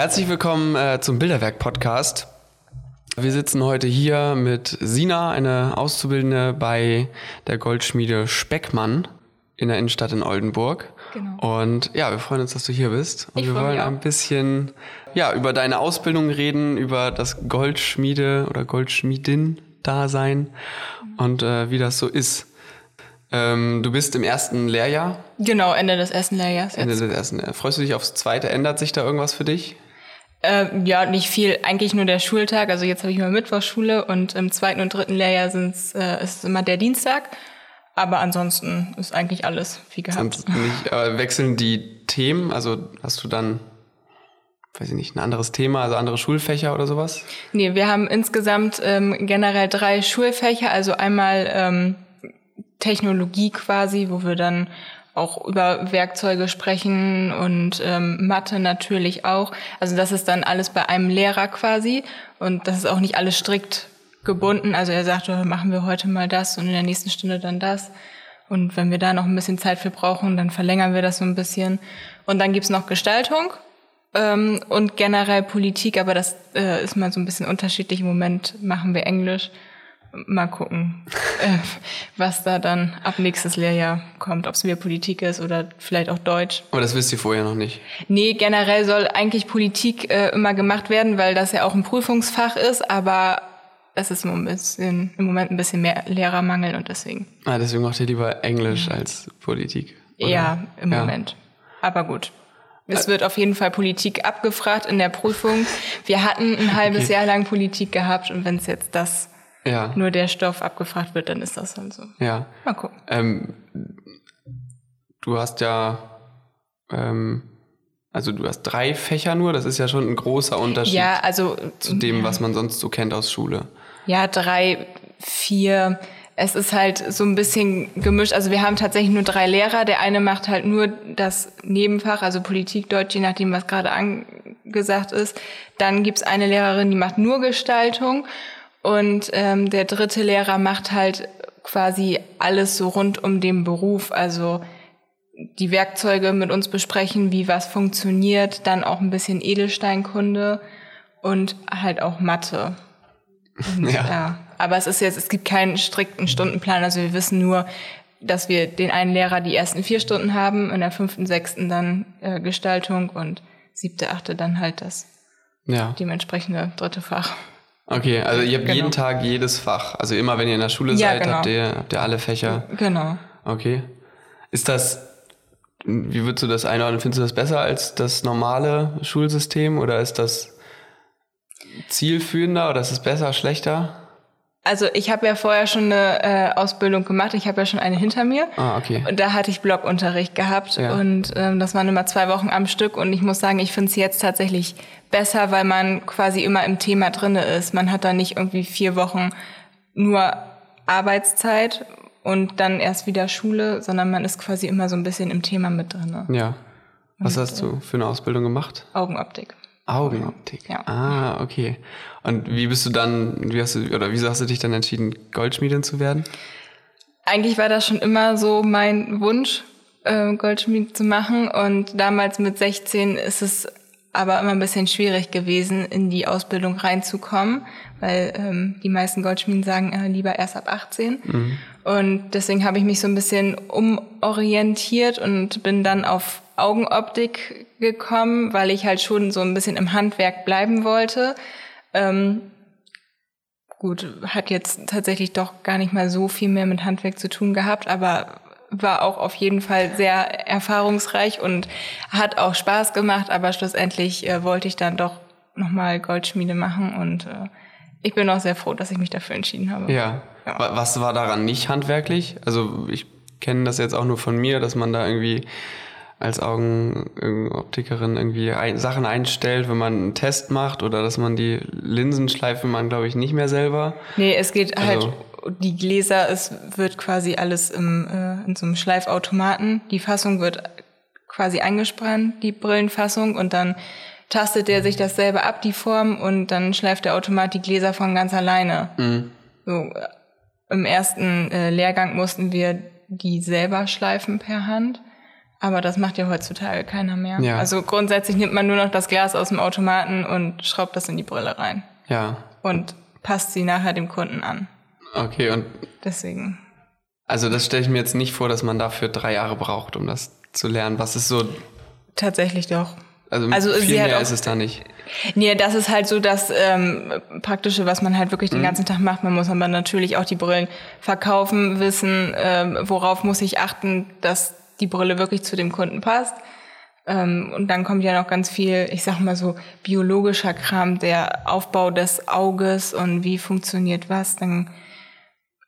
herzlich willkommen äh, zum Bilderwerk-Podcast. Wir sitzen heute hier mit Sina, eine Auszubildende bei der Goldschmiede Speckmann in der Innenstadt in Oldenburg. Genau. Und ja, wir freuen uns, dass du hier bist. Und ich wir wollen ein bisschen ja, über deine Ausbildung reden, über das Goldschmiede oder Goldschmiedin-Dasein und äh, wie das so ist. Ähm, du bist im ersten Lehrjahr? Genau, Ende des ersten Lehrjahres. Ende des ersten Lehrjahres. Freust du dich aufs zweite? Ändert sich da irgendwas für dich? Äh, ja, nicht viel. Eigentlich nur der Schultag. Also jetzt habe ich mal Mittwochsschule und im zweiten und dritten Lehrjahr sind's, äh, ist es immer der Dienstag. Aber ansonsten ist eigentlich alles wie gehabt. Nicht, äh, wechseln die Themen? Also hast du dann, weiß ich nicht, ein anderes Thema, also andere Schulfächer oder sowas? Nee, wir haben insgesamt ähm, generell drei Schulfächer. Also einmal ähm, Technologie quasi, wo wir dann auch über Werkzeuge sprechen und ähm, Mathe natürlich auch. Also das ist dann alles bei einem Lehrer quasi und das ist auch nicht alles strikt gebunden. Also er sagt, oh, machen wir heute mal das und in der nächsten Stunde dann das. Und wenn wir da noch ein bisschen Zeit für brauchen, dann verlängern wir das so ein bisschen. Und dann gibt's noch Gestaltung ähm, und generell Politik, aber das äh, ist mal so ein bisschen unterschiedlich. Im Moment machen wir Englisch mal gucken, äh, was da dann ab nächstes Lehrjahr kommt, ob es wieder Politik ist oder vielleicht auch Deutsch. Aber das wisst ihr vorher noch nicht? Nee, generell soll eigentlich Politik äh, immer gemacht werden, weil das ja auch ein Prüfungsfach ist, aber es ist ein bisschen, im Moment ein bisschen mehr Lehrermangel und deswegen. Ah, deswegen macht ihr lieber Englisch ja. als Politik? Oder? Ja, im ja. Moment. Aber gut. Es wird auf jeden Fall Politik abgefragt in der Prüfung. Wir hatten ein halbes okay. Jahr lang Politik gehabt und wenn es jetzt das ja. nur der Stoff abgefragt wird, dann ist das halt so. Ja. Mal gucken. Ähm, du hast ja, ähm, also du hast drei Fächer nur, das ist ja schon ein großer Unterschied ja, also, zu dem, was man sonst so kennt aus Schule. Ja, drei, vier. Es ist halt so ein bisschen gemischt. Also wir haben tatsächlich nur drei Lehrer. Der eine macht halt nur das Nebenfach, also Politik, Deutsch, je nachdem, was gerade angesagt ist. Dann gibt's eine Lehrerin, die macht nur Gestaltung. Und ähm, der dritte Lehrer macht halt quasi alles so rund um den Beruf, also die Werkzeuge mit uns besprechen, wie was funktioniert, dann auch ein bisschen Edelsteinkunde und halt auch Mathe. Und, ja. ja. Aber es ist jetzt, es gibt keinen strikten Stundenplan, also wir wissen nur, dass wir den einen Lehrer die ersten vier Stunden haben, in der fünften, sechsten dann äh, Gestaltung und siebte, achte dann halt das ja. dementsprechende dritte Fach. Okay, also ihr habt genau. jeden Tag jedes Fach. Also immer wenn ihr in der Schule ja, seid, genau. habt, ihr, habt ihr alle Fächer. Genau. Okay. Ist das, wie würdest du das einordnen? Findest du das besser als das normale Schulsystem oder ist das zielführender oder ist es besser, schlechter? Also ich habe ja vorher schon eine äh, Ausbildung gemacht. Ich habe ja schon eine hinter mir. Ah, okay. Und da hatte ich Blockunterricht gehabt ja. und ähm, das waren immer zwei Wochen am Stück. Und ich muss sagen, ich finde es jetzt tatsächlich besser, weil man quasi immer im Thema drinne ist. Man hat da nicht irgendwie vier Wochen nur Arbeitszeit und dann erst wieder Schule, sondern man ist quasi immer so ein bisschen im Thema mit drinne. Ja. Was und, hast du für eine Ausbildung gemacht? Augenoptik. Augenoptik. Ja. Ah, okay. Und wie bist du dann, wie hast du, oder wieso hast du dich dann entschieden, Goldschmiedin zu werden? Eigentlich war das schon immer so mein Wunsch, äh, Goldschmied zu machen. Und damals mit 16 ist es aber immer ein bisschen schwierig gewesen, in die Ausbildung reinzukommen, weil ähm, die meisten Goldschmieden sagen äh, lieber erst ab 18. Mhm. Und deswegen habe ich mich so ein bisschen umorientiert und bin dann auf Augenoptik gekommen, weil ich halt schon so ein bisschen im Handwerk bleiben wollte. Ähm, gut, hat jetzt tatsächlich doch gar nicht mal so viel mehr mit Handwerk zu tun gehabt, aber war auch auf jeden Fall sehr erfahrungsreich und hat auch Spaß gemacht, aber schlussendlich äh, wollte ich dann doch nochmal Goldschmiede machen und äh, ich bin auch sehr froh, dass ich mich dafür entschieden habe. Ja. ja. Was war daran nicht handwerklich? Also ich kenne das jetzt auch nur von mir, dass man da irgendwie als Augenoptikerin irgendwie ein, Sachen einstellt, wenn man einen Test macht oder dass man die Linsen schleift, man glaube ich nicht mehr selber. Nee, es geht halt also, halt die Gläser, es wird quasi alles im, äh, in so einem Schleifautomaten. Die Fassung wird quasi eingespannt, die Brillenfassung, und dann tastet der sich das selber ab, die Form, und dann schleift der Automat die Gläser von ganz alleine. Mhm. So, äh, Im ersten äh, Lehrgang mussten wir die selber schleifen per Hand. Aber das macht ja heutzutage keiner mehr. Ja. Also grundsätzlich nimmt man nur noch das Glas aus dem Automaten und schraubt das in die Brille rein. Ja. Und passt sie nachher dem Kunden an. Okay, und Deswegen. also das stelle ich mir jetzt nicht vor, dass man dafür drei Jahre braucht, um das zu lernen. Was ist so, Tatsächlich doch. also, Also viel mehr auch- ist es da nicht. Nee, das ist halt so das ähm, Praktische, was man halt wirklich den ganzen Tag macht. Man muss aber natürlich auch die Brillen verkaufen, wissen, ähm, worauf muss ich achten, dass die Brille wirklich zu dem Kunden passt. Ähm, und dann kommt ja noch ganz viel, ich sag mal so, biologischer Kram, der Aufbau des Auges und wie funktioniert was. Dann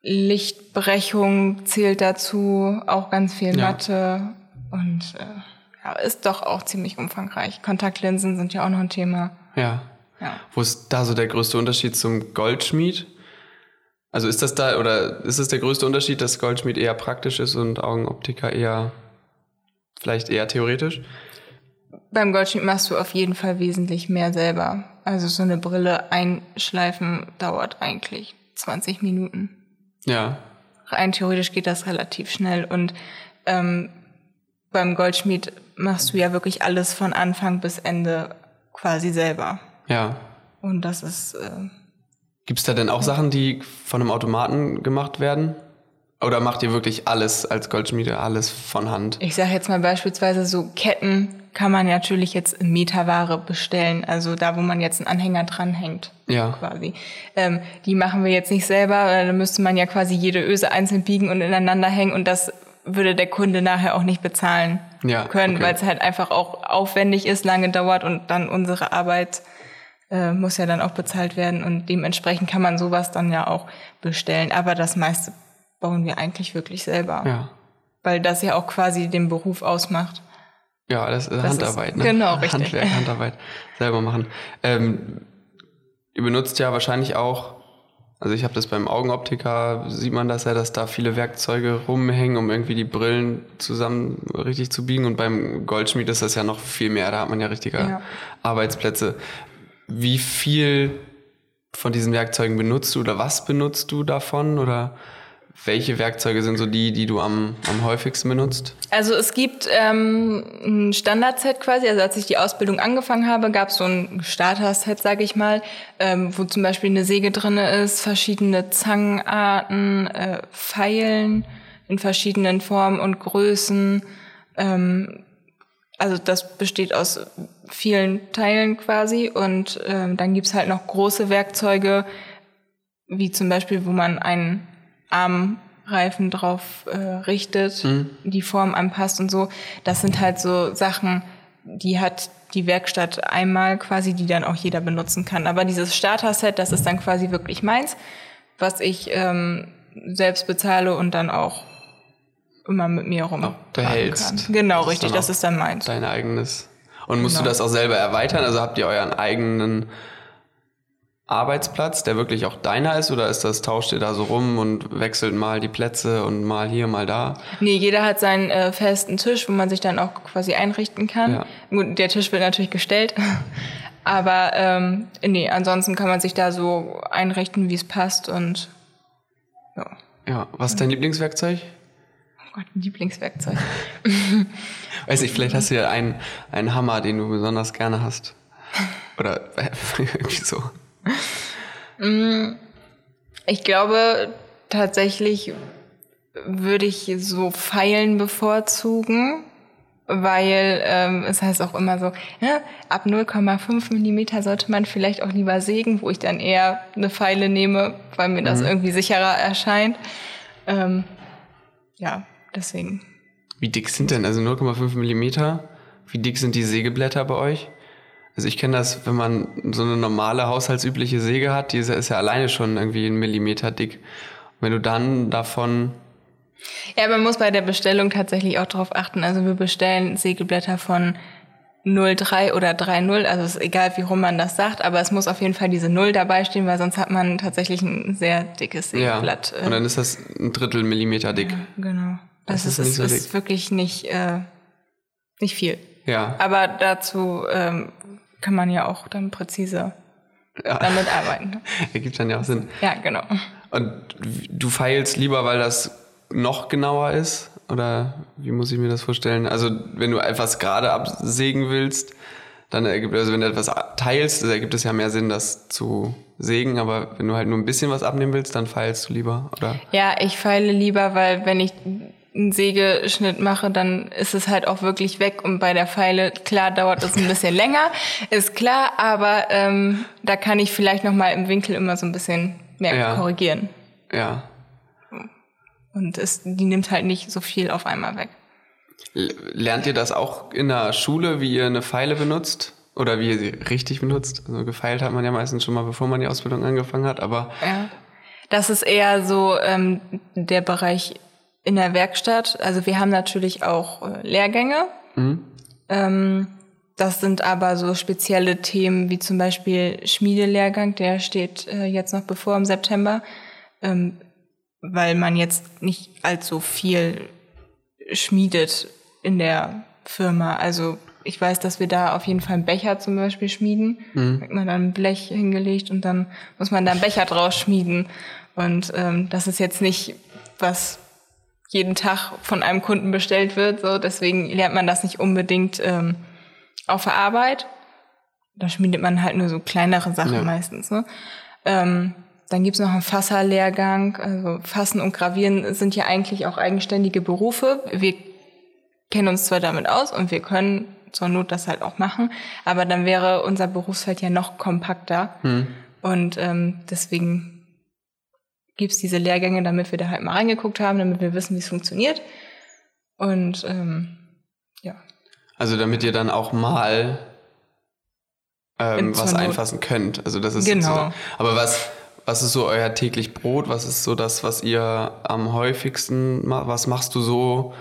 Lichtbrechung zählt dazu, auch ganz viel Ja. Mathe und äh, ja, ist doch auch ziemlich umfangreich. Kontaktlinsen sind ja auch noch ein Thema. Ja. Ja. Wo ist da so der größte Unterschied zum Goldschmied? Also ist das da, oder ist es der größte Unterschied, dass Goldschmied eher praktisch ist und Augenoptiker eher, vielleicht eher theoretisch? Beim Goldschmied machst du auf jeden Fall wesentlich mehr selber. Also so eine Brille einschleifen dauert eigentlich 20 Minuten. Ja. Rein theoretisch geht das relativ schnell und ähm, beim Goldschmied machst du ja wirklich alles von Anfang bis Ende quasi selber. Ja. Und das ist äh, Gibt es da denn auch Sachen, die von einem Automaten gemacht werden? Oder macht ihr wirklich alles als Goldschmiede, alles von Hand? Ich sage jetzt mal beispielsweise so Ketten kann man natürlich jetzt in Meterware bestellen, also da, wo man jetzt einen Anhänger dranhängt. Ja. Quasi. Ähm, die machen wir jetzt nicht selber, weil da müsste man ja quasi jede Öse einzeln biegen und ineinander hängen und das würde der Kunde nachher auch nicht bezahlen Ja, können, okay. weil es halt einfach auch aufwendig ist, lange dauert und dann unsere Arbeit äh, muss ja dann auch bezahlt werden und dementsprechend kann man sowas dann ja auch bestellen. Aber das meiste bauen wir eigentlich wirklich selber Ja. weil das ja auch quasi den Beruf ausmacht. Ja, das ist ist- Handarbeit, ne? genau, richtig. Handwerk, Handarbeit. Selber machen. Ähm, ihr benutzt ja wahrscheinlich auch, also ich habe das beim Augenoptiker, sieht man das ja, dass da viele Werkzeuge rumhängen, um irgendwie die Brillen zusammen richtig zu biegen. Und beim Goldschmied ist das ja noch viel mehr. Da hat man ja richtige Ja. Arbeitsplätze. Wie viel von diesen Werkzeugen benutzt du oder was benutzt du davon? Oder welche Werkzeuge sind so die, die du am, am häufigsten benutzt? Also es gibt ähm, ein Standardset quasi. Also als ich die Ausbildung angefangen habe, gab es so ein Starter-Set, sage ich mal, ähm, wo zum Beispiel eine Säge drinne ist, verschiedene Zangenarten, äh, Pfeilen in verschiedenen Formen und Größen. Ähm, also das besteht aus vielen Teilen quasi. Und ähm, dann gibt's halt noch große Werkzeuge, wie zum Beispiel, wo man einen Armreifen drauf äh, richtet, die Form anpasst und so. Das sind halt so Sachen, die hat die Werkstatt einmal quasi, die dann auch jeder benutzen kann. Aber dieses Starter-Set, das ist dann quasi wirklich meins, was ich ähm, selbst bezahle und dann auch immer mit mir rum behältst. Kann. Genau, Das ist richtig, dann das ist dann meins. Dein eigenes. Und musst du Genau. das auch selber erweitern? Also habt ihr euren eigenen Arbeitsplatz, der wirklich auch deiner ist? Oder ist das, tauscht ihr da so rum und wechselt mal die Plätze und mal hier, mal da? Nee, jeder hat seinen äh, festen Tisch, wo man sich dann auch quasi einrichten kann. Ja. Gut, der Tisch wird natürlich gestellt. Aber ähm, nee, ansonsten kann man sich da so einrichten, wie es passt und ja. Ja, was ist dein Lieblingswerkzeug? Oh Gott, ein Lieblingswerkzeug. Weiß ich, vielleicht hast du ja einen, einen Hammer, den du besonders gerne hast. Oder äh, irgendwie so. Ich glaube, tatsächlich würde ich so Pfeilen bevorzugen, weil ähm, es heißt auch immer so, ja, ab 0,5 Millimeter sollte man vielleicht auch lieber sägen, wo ich dann eher eine Pfeile nehme, weil mir das irgendwie sicherer erscheint. Ähm, ja, deswegen. Wie dick sind denn, also 0,5 Millimeter? Wie dick sind die Sägeblätter bei euch? Also ich kenne das, wenn man so eine normale haushaltsübliche Säge hat, die ist ja- ist ja alleine schon irgendwie ein Millimeter dick. Und wenn du dann davon, Ja, man muss bei der Bestellung tatsächlich auch darauf achten. Also wir bestellen Sägeblätter von 0,3 oder 3,0. Also es ist egal, wie rum man das sagt, aber es muss auf jeden Fall diese 0 dabei stehen, weil sonst hat man tatsächlich ein sehr dickes ja, Sägeblatt. und dann ist das ein Drittel Millimeter dick. genau. Das, Das ist ist, so ist, wirklich nicht, äh, nicht viel. Ja, Aber dazu ähm, kann man ja auch dann präzise ja. damit arbeiten. ergibt dann ja auch Sinn. Ja, genau. Und du feilst lieber, weil das noch genauer ist? Oder wie muss ich mir das vorstellen? Also wenn du etwas gerade absägen willst, dann ergibt, also wenn du etwas teilst, ergibt es ja mehr Sinn, das zu sägen, aber wenn du halt nur ein bisschen was abnehmen willst, dann feilst du lieber, oder? Ja, ich feile lieber, weil wenn ich einen Sägeschnitt mache, dann ist es halt auch wirklich weg und bei der Feile, klar, dauert das ein bisschen länger, ist klar, aber ähm, da kann ich vielleicht nochmal im Winkel immer so ein bisschen mehr ja. korrigieren. Ja. Und es, die nimmt halt nicht so viel auf einmal weg. Lernt ihr das auch in der Schule, wie ihr eine Pfeile benutzt? Oder wie ihr sie richtig benutzt? Also gefeilt hat man ja meistens schon mal, bevor man die Ausbildung angefangen hat, aber. Ja. Das ist eher so ähm, der Bereich in der Werkstatt. Also wir haben natürlich auch äh, Lehrgänge. Mhm. Ähm, das sind aber so spezielle Themen wie zum Beispiel Schmiedelehrgang, der steht äh, jetzt noch bevor im September, ähm, weil man jetzt nicht allzu viel schmiedet in der Firma. Also ich weiß, dass wir da auf jeden Fall einen Becher zum Beispiel schmieden. Mhm. Da hat man dann ein Blech hingelegt und dann muss man da einen Becher draus schmieden. Und ähm, das ist jetzt nicht, was jeden Tag von einem Kunden bestellt wird. So, deswegen lernt man das nicht unbedingt ähm, auf der Arbeit. Da schmiedet man halt nur so kleinere Sachen ja. meistens. Ne? Ähm, dann gibt's noch einen Fasserlehrgang. Also Fassen und Gravieren sind ja eigentlich auch eigenständige Berufe. Wir kennen uns zwar damit aus und wir können zur Not das halt auch machen, aber dann wäre unser Berufsfeld ja noch kompakter. Hm. Und ähm, deswegen gibt's diese Lehrgänge, damit wir da halt mal reingeguckt haben, damit wir wissen, wie es funktioniert. Und ähm, ja. Also damit ihr dann auch mal ähm, was einfassen könnt. Also das ist genau. aber was was ist so euer täglich Brot? Was ist so das, was ihr am häufigsten macht? Was machst du so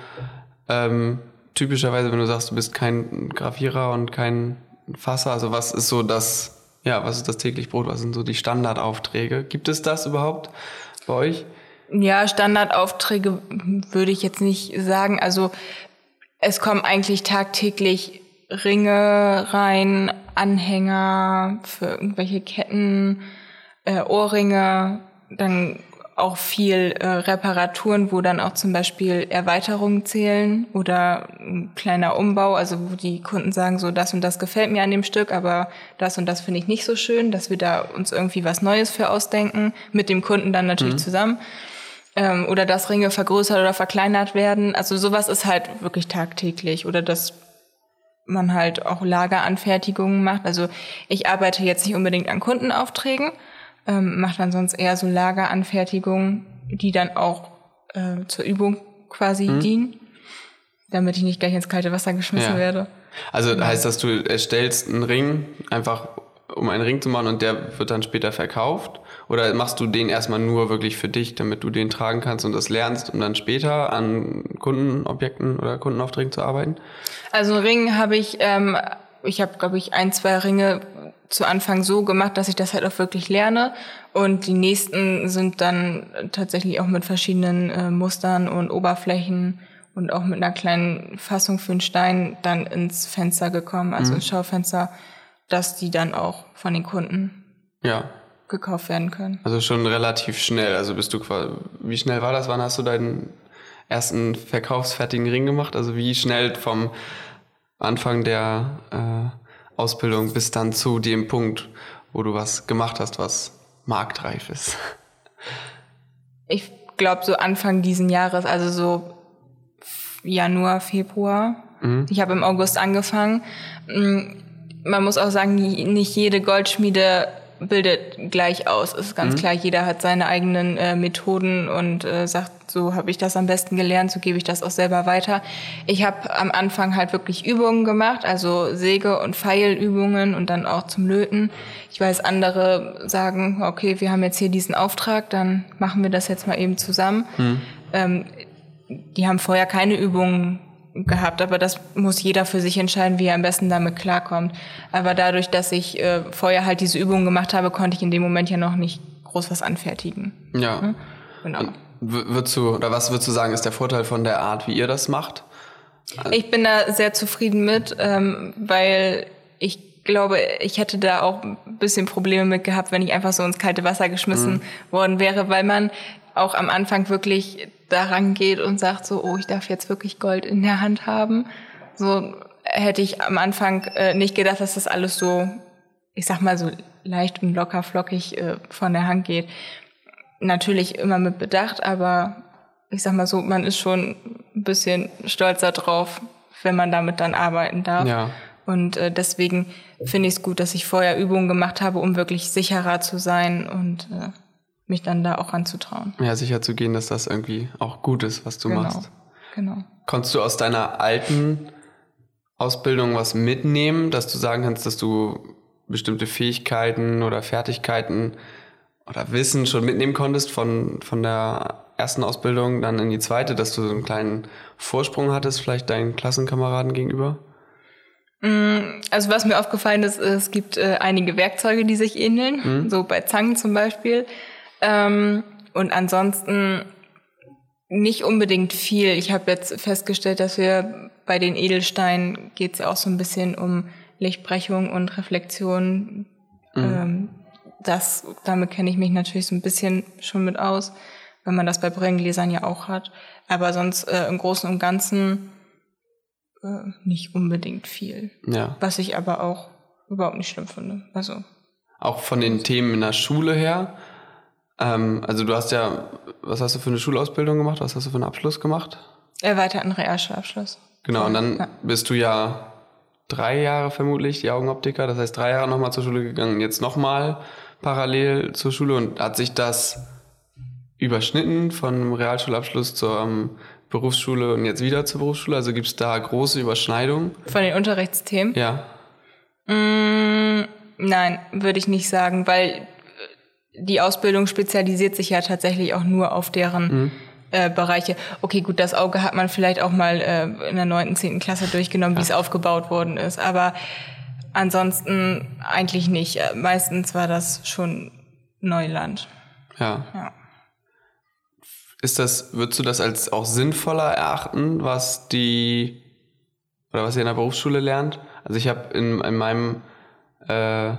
ähm, typischerweise, wenn du sagst, du bist kein Gravierer und kein Fasser? Also was ist so das, ja, was ist das täglich Brot? Was sind so die Standardaufträge? Gibt es das überhaupt bei euch? Ja, Standardaufträge würde ich jetzt nicht sagen. Also es kommen eigentlich tagtäglich Ringe rein, Anhänger für irgendwelche Ketten, äh, Ohrringe, dann auch viel äh, Reparaturen, wo dann auch zum Beispiel Erweiterungen zählen oder ein kleiner Umbau, also wo die Kunden sagen, so das und das gefällt mir an dem Stück, aber das und das finde ich nicht so schön, dass wir da uns irgendwie was Neues für ausdenken, mit dem Kunden dann natürlich mhm. zusammen. Ähm, oder dass Ringe vergrößert oder verkleinert werden. Also sowas ist halt wirklich tagtäglich. Oder dass man halt auch Lageranfertigungen macht. Also ich arbeite jetzt nicht unbedingt an Kundenaufträgen, ähm, macht dann sonst eher so Lageranfertigungen, die dann auch äh, zur Übung quasi mhm. dienen, damit ich nicht gleich ins kalte Wasser geschmissen ja. werde. Also genau. heißt das, du erstellst einen Ring einfach um einen Ring zu machen und der wird dann später verkauft? Oder machst du den erstmal nur wirklich für dich, damit du den tragen kannst und das lernst, um dann später an Kundenobjekten oder Kundenaufträgen zu arbeiten? Also einen Ring habe ich, ähm, ich habe glaube ich ein, zwei Ringe zu Anfang so gemacht, dass ich das halt auch wirklich lerne. Und die nächsten sind dann tatsächlich auch mit verschiedenen äh, Mustern und Oberflächen und auch mit einer kleinen Fassung für einen Stein dann ins Fenster gekommen, also mhm. ins Schaufenster, dass die dann auch von den Kunden ja. gekauft werden können. Also schon relativ schnell. Also bist du quasi, wie schnell war das? Wann hast du deinen ersten verkaufsfertigen Ring gemacht? Also wie schnell vom Anfang der äh, Ausbildung bis dann zu dem Punkt, wo du was gemacht hast, was marktreif ist? Ich glaube so Anfang diesen Jahres, also so Januar, Februar. Mhm. Ich habe im August angefangen. Mm, man muss auch sagen, nicht jede Goldschmiede bildet gleich aus. Ist ganz mhm. klar, jeder hat seine eigenen äh, Methoden und äh, sagt, so habe ich das am besten gelernt, so gebe ich das auch selber weiter. Ich habe am Anfang halt wirklich Übungen gemacht, also Säge- und Pfeilübungen und dann auch zum Löten. Ich weiß, andere sagen, okay, wir haben jetzt hier diesen Auftrag, dann machen wir das jetzt mal eben zusammen. Mhm. Ähm, die haben vorher keine Übungen gehabt, aber das muss jeder für sich entscheiden, wie er am besten damit klarkommt. Aber dadurch, dass ich äh, vorher halt diese Übungen gemacht habe, konnte ich in dem Moment ja noch nicht groß was anfertigen. Ja. Hm? Genau. würdest du, oder was würdest du sagen, ist der Vorteil von der Art, wie ihr das macht? Ich bin da sehr zufrieden mit, ähm, weil ich glaube, ich hätte da auch ein bisschen Probleme mit gehabt, wenn ich einfach so ins kalte Wasser geschmissen mhm. worden wäre, weil man auch am Anfang wirklich daran geht und sagt so, oh, ich darf jetzt wirklich Gold in der Hand haben. So hätte ich am Anfang äh, nicht gedacht, dass das alles so, ich sag mal so leicht und locker flockig äh, von der Hand geht. Natürlich immer mit Bedacht, aber ich sag mal so, man ist schon ein bisschen stolzer drauf, wenn man damit dann arbeiten darf. Ja. Und äh, deswegen finde ich es gut, dass ich vorher Übungen gemacht habe, um wirklich sicherer zu sein und äh, mich dann da auch anzutrauen. Ja, sicher zu gehen, dass das irgendwie auch gut ist, was du genau. machst. Genau. Konntest du aus deiner alten Ausbildung was mitnehmen, dass du sagen kannst, dass du bestimmte Fähigkeiten oder Fertigkeiten oder Wissen schon mitnehmen konntest von, von der ersten Ausbildung dann in die zweite, dass du so einen kleinen Vorsprung hattest, vielleicht deinen Klassenkameraden gegenüber? Mm, also was mir aufgefallen ist, es gibt äh, einige Werkzeuge, die sich ähneln, Mhm. so bei Zangen zum Beispiel. Ähm, und ansonsten nicht unbedingt viel. Ich habe jetzt festgestellt, dass wir bei den Edelsteinen geht es ja auch so ein bisschen um Lichtbrechung und Reflexion. Ähm, das, damit kenne ich mich natürlich so ein bisschen schon mit aus, wenn man das bei Brillengläsern ja auch hat. Aber sonst äh, im Großen und Ganzen äh, nicht unbedingt viel. Ja. Was ich aber auch überhaupt nicht schlimm finde. Also, Auch von den Themen in der Schule her. Ähm, also du hast ja, was hast du für eine Schulausbildung gemacht? Was hast du für einen Abschluss gemacht? erweiterten Realschulabschluss. Genau, und dann Ja. bist du ja drei Jahre vermutlich die Augenoptiker, das heißt drei Jahre nochmal zur Schule gegangen, jetzt nochmal parallel zur Schule und hat sich das überschnitten von einem Realschulabschluss zur ähm, Berufsschule und jetzt wieder zur Berufsschule? Also gibt es da große Überschneidungen? Von den Unterrichtsthemen? Ja. Mm, nein, würde ich nicht sagen, weil die Ausbildung spezialisiert sich ja tatsächlich auch nur auf deren äh, Bereiche. Okay, gut, das Auge hat man vielleicht auch mal äh, in der neunten, zehnten Klasse durchgenommen, wie es aufgebaut worden ist. Aber ansonsten eigentlich nicht. Äh, Meistens war das schon Neuland. Ja. Ja. Ist das, würdest du das als auch sinnvoller erachten, was die oder was ihr in der Berufsschule lernt? Also ich habe in, in meinem äh,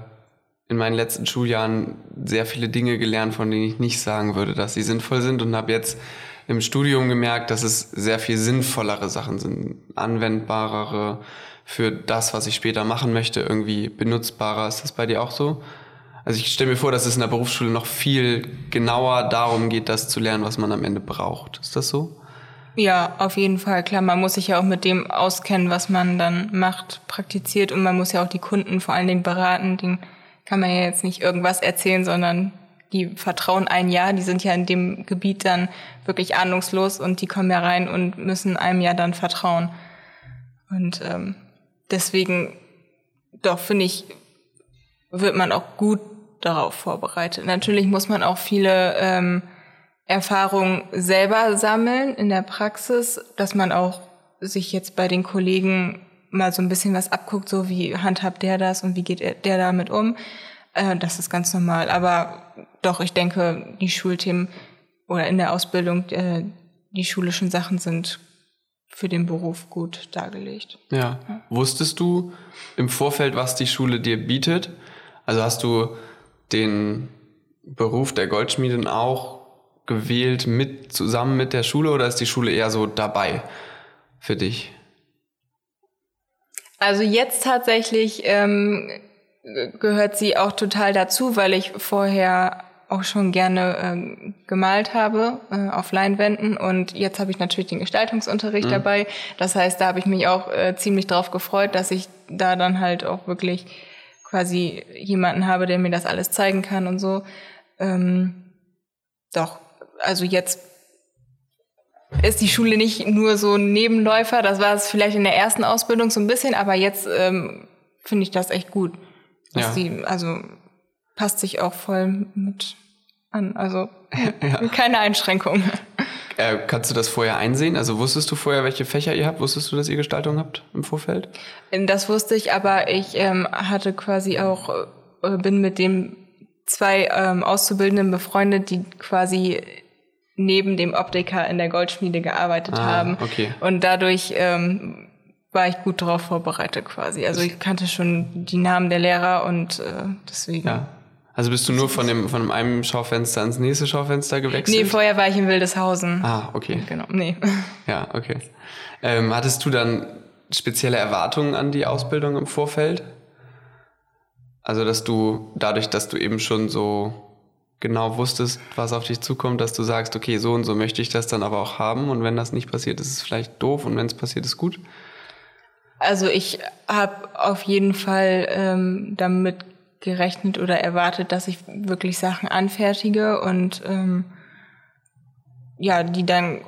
in meinen letzten Schuljahren sehr viele Dinge gelernt, von denen ich nicht sagen würde, dass sie sinnvoll sind und habe jetzt im Studium gemerkt, dass es sehr viel sinnvollere Sachen sind, anwendbarere für das, was ich später machen möchte, irgendwie benutzbarer. Ist das bei dir auch so? Also ich stelle mir vor, dass es in der Berufsschule noch viel genauer darum geht, das zu lernen, was man am Ende braucht. Ist das so? Ja, auf jeden Fall. Klar, man muss sich ja auch mit dem auskennen, was man dann macht, praktiziert und man muss ja auch die Kunden vor allen Dingen beraten. Den kann man ja jetzt nicht irgendwas erzählen, sondern die vertrauen ein Jahr, die sind ja in dem Gebiet dann wirklich ahnungslos und die kommen ja rein und müssen einem ja dann vertrauen. Und ähm, deswegen, doch finde ich, wird man auch gut darauf vorbereitet. Natürlich muss man auch viele ähm, Erfahrungen selber sammeln in der Praxis, dass man auch sich jetzt bei den Kollegen mal so ein bisschen was abguckt, so wie handhabt der das und wie geht er- der damit um. Äh, das ist ganz normal. Aber doch, ich denke, die Schulthemen oder in der Ausbildung, äh, die schulischen Sachen sind für den Beruf gut dargelegt. Ja. Wusstest du im Vorfeld, was die Schule dir bietet? Also hast du den Beruf der Goldschmiedin auch gewählt mit zusammen mit der Schule oder ist die Schule eher so dabei für dich? Also jetzt tatsächlich ähm, gehört sie auch total dazu, weil ich vorher auch schon gerne ähm, gemalt habe äh, auf Leinwänden und jetzt habe ich natürlich den Gestaltungsunterricht dabei. Das heißt, da habe ich mich auch äh, ziemlich drauf gefreut, dass ich da dann halt auch wirklich quasi jemanden habe, der mir das alles zeigen kann und so. Ähm, doch, also jetzt ist die Schule nicht nur so ein Nebenläufer. Das war es vielleicht in der ersten Ausbildung so ein bisschen, aber jetzt ähm, finde ich das echt gut. Ja. sie, also passt sich auch voll mit an. Also keine Einschränkung. Äh, kannst du das vorher einsehen? Also wusstest du vorher, welche Fächer ihr habt? Wusstest du, dass ihr Gestaltung habt im Vorfeld? Das wusste ich, aber ich ähm, hatte quasi auch, äh, bin mit dem zwei ähm, Auszubildenden befreundet, die quasi neben dem Optiker in der Goldschmiede gearbeitet Ah, haben. okay. Und dadurch ähm, war ich gut darauf vorbereitet quasi. Also ich kannte schon die Namen der Lehrer und äh, deswegen. Ja. Also bist du nur von dem von einem Schaufenster ins nächste Schaufenster gewechselt? Nee, vorher war ich in Wildeshausen. Ah, okay. Genau, nee. Ja, okay. Ähm, hattest du dann spezielle Erwartungen an die Ausbildung im Vorfeld? Also, dass du dadurch, dass du eben schon so genau wusstest, was auf dich zukommt, dass du sagst, okay, so und so möchte ich das dann aber auch haben und wenn das nicht passiert, ist es vielleicht doof und wenn es passiert, ist gut? Also ich habe auf jeden Fall ähm, damit gerechnet oder erwartet, dass ich wirklich Sachen anfertige und ähm, ja, die dann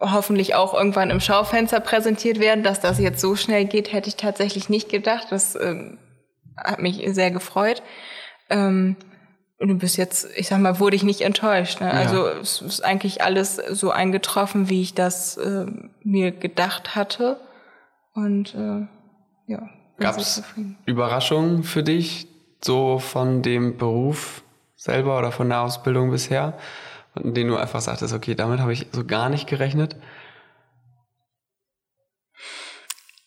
hoffentlich auch irgendwann im Schaufenster präsentiert werden. Dass das jetzt so schnell geht, hätte ich tatsächlich nicht gedacht. Das ähm, hat mich sehr gefreut. Ähm, und bis jetzt, ich sag mal, wurde ich nicht enttäuscht. Ne? Ja. Also es ist eigentlich alles so eingetroffen, wie ich das äh, mir gedacht hatte. Und äh, ja. Gab es Überraschungen für dich, so von dem Beruf selber oder von der Ausbildung bisher, in denen du einfach sagtest, okay, damit habe ich so gar nicht gerechnet?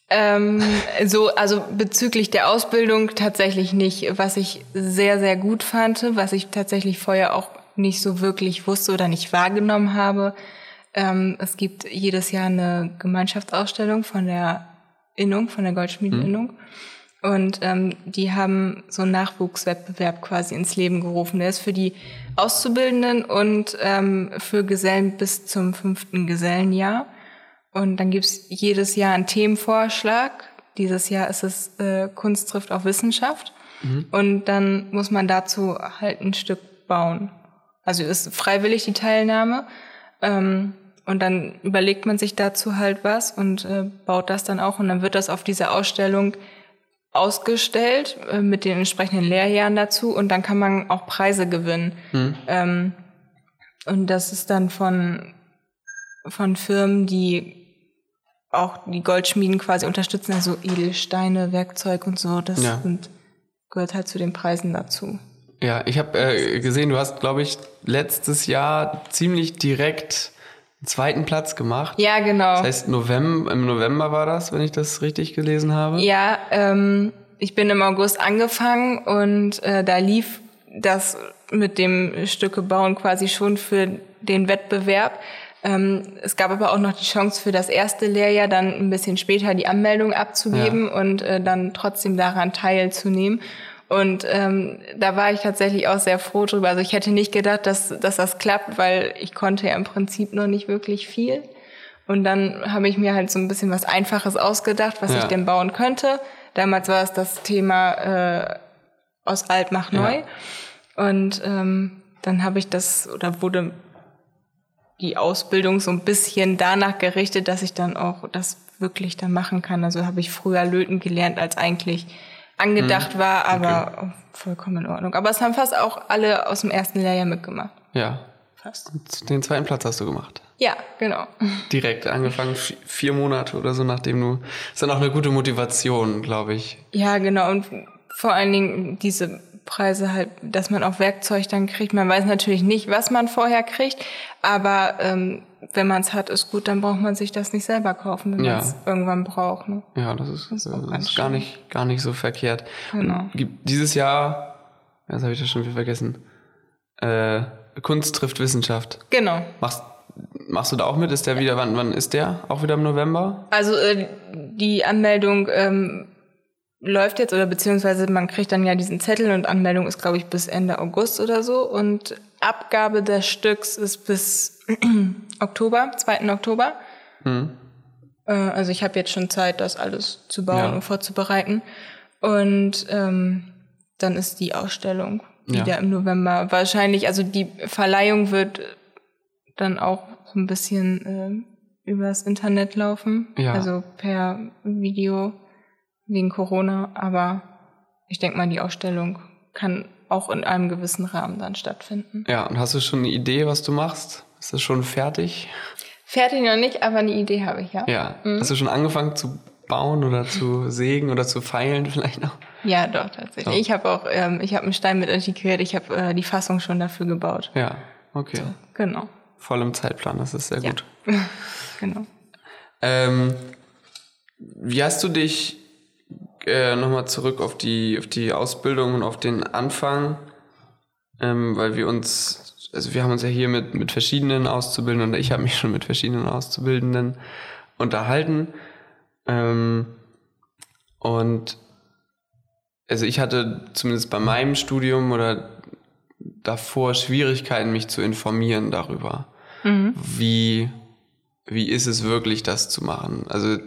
Ähm, so, also bezüglich der Ausbildung tatsächlich nicht. Was ich sehr, sehr gut fand, was ich tatsächlich vorher auch nicht so wirklich wusste oder nicht wahrgenommen habe. Ähm, es gibt jedes Jahr eine Gemeinschaftsausstellung von der Innung, von der Goldschmiedeninnung. Mhm. Und ähm, die haben so einen Nachwuchswettbewerb quasi ins Leben gerufen. Der ist für die Auszubildenden und ähm, für Gesellen bis zum fünften Gesellenjahr. Und dann gibt's jedes Jahr einen Themenvorschlag. Dieses Jahr ist es äh, Kunst trifft auf Wissenschaft. Mhm. Und dann muss man dazu halt ein Stück bauen. Also ist freiwillig die Teilnahme. Ähm, und dann überlegt man sich dazu halt was und äh, baut das dann auch. Und dann wird das auf dieser Ausstellung ausgestellt äh, mit den entsprechenden Lehrjahren dazu. Und dann kann man auch Preise gewinnen. Mhm. Ähm, und das ist dann von, von Firmen, die auch die Goldschmieden quasi unterstützen, also Edelsteine, Werkzeug und so. Das ja. sind, gehört halt zu den Preisen dazu. Ja, ich habe äh, gesehen, du hast, glaube ich, letztes Jahr ziemlich direkt einen zweiten Platz gemacht. Ja, genau. Das heißt, November, im November war das, wenn ich das richtig gelesen habe. Ja, ähm, ich bin im August angefangen und äh, da lief das mit dem Stücke bauen quasi schon für den Wettbewerb. Ähm, es gab aber auch noch die Chance für das erste Lehrjahr dann ein bisschen später die Anmeldung abzugeben ja. und äh, dann trotzdem daran teilzunehmen. Und ähm, da war ich tatsächlich auch sehr froh drüber. Also ich hätte nicht gedacht, dass, dass das klappt, weil ich konnte ja im Prinzip noch nicht wirklich viel. Und dann habe ich mir halt so ein bisschen was Einfaches ausgedacht, was ja. ich denn bauen könnte. Damals war es das Thema äh, aus alt mach neu. Ja. Und ähm, dann habe ich das oder wurde die Ausbildung so ein bisschen danach gerichtet, dass ich dann auch das wirklich dann machen kann. Also habe ich früher löten gelernt, als eigentlich angedacht hm, war, aber okay. vollkommen in Ordnung. Aber es haben fast auch alle aus dem ersten Lehrjahr mitgemacht. Ja. Fast. Und den zweiten Platz hast du gemacht. Ja, genau. Direkt angefangen, vier Monate oder so, nachdem du. Ist dann auch eine gute Motivation, glaube ich. Ja, genau. Und vor allen Dingen diese Preise halt, dass man auch Werkzeug dann kriegt. Man weiß natürlich nicht, was man vorher kriegt, aber ähm, wenn man es hat, ist gut, dann braucht man sich das nicht selber kaufen, wenn ja. man es irgendwann braucht. Ne? Ja, das ist, das ist, das ist gar, nicht, gar nicht so verkehrt. Genau. Gibt dieses Jahr, das habe ich das schon wieder vergessen, äh, Kunst trifft Wissenschaft. Genau. Machst, machst du da auch mit? Ist der wieder, wann, wann ist der? Auch wieder im November? Also äh, die Anmeldung ähm, läuft jetzt oder beziehungsweise man kriegt dann ja diesen Zettel und Anmeldung ist, glaube ich, bis Ende August oder so. Und Abgabe des Stücks ist bis Oktober, 2. Oktober. Mhm. also ich habe jetzt schon Zeit, das alles zu bauen ja. und vorzubereiten. Und ähm, dann ist die Ausstellung wieder ja. im November. Wahrscheinlich, also die Verleihung wird dann auch so ein bisschen äh, übers Internet laufen. Ja. Also per Video wegen Corona, aber ich denke mal, die Ausstellung kann auch in einem gewissen Rahmen dann stattfinden. Ja, und hast du schon eine Idee, was du machst? Ist das schon fertig? Fertig noch nicht, aber eine Idee habe ich ja. Ja. Mhm. Hast du schon angefangen zu bauen oder zu sägen oder zu feilen vielleicht noch? Ja, doch, tatsächlich. Doch. Ich habe auch, ähm, ich habe einen Stein mit integriert, ich habe äh, die Fassung schon dafür gebaut. Ja, okay. So, genau. Voll im Zeitplan, das ist sehr ja. gut. genau. Ähm, wie hast du dich äh, nochmal zurück auf die, auf die Ausbildung und auf den Anfang. ähm, weil wir uns, also wir haben uns ja hier mit, mit verschiedenen Auszubildenden, und ich habe mich schon mit verschiedenen Auszubildenden unterhalten. Ähm, und also ich hatte zumindest bei meinem Studium oder davor Schwierigkeiten, mich zu informieren darüber. Mhm. Wie, wie ist es wirklich, das zu machen? Also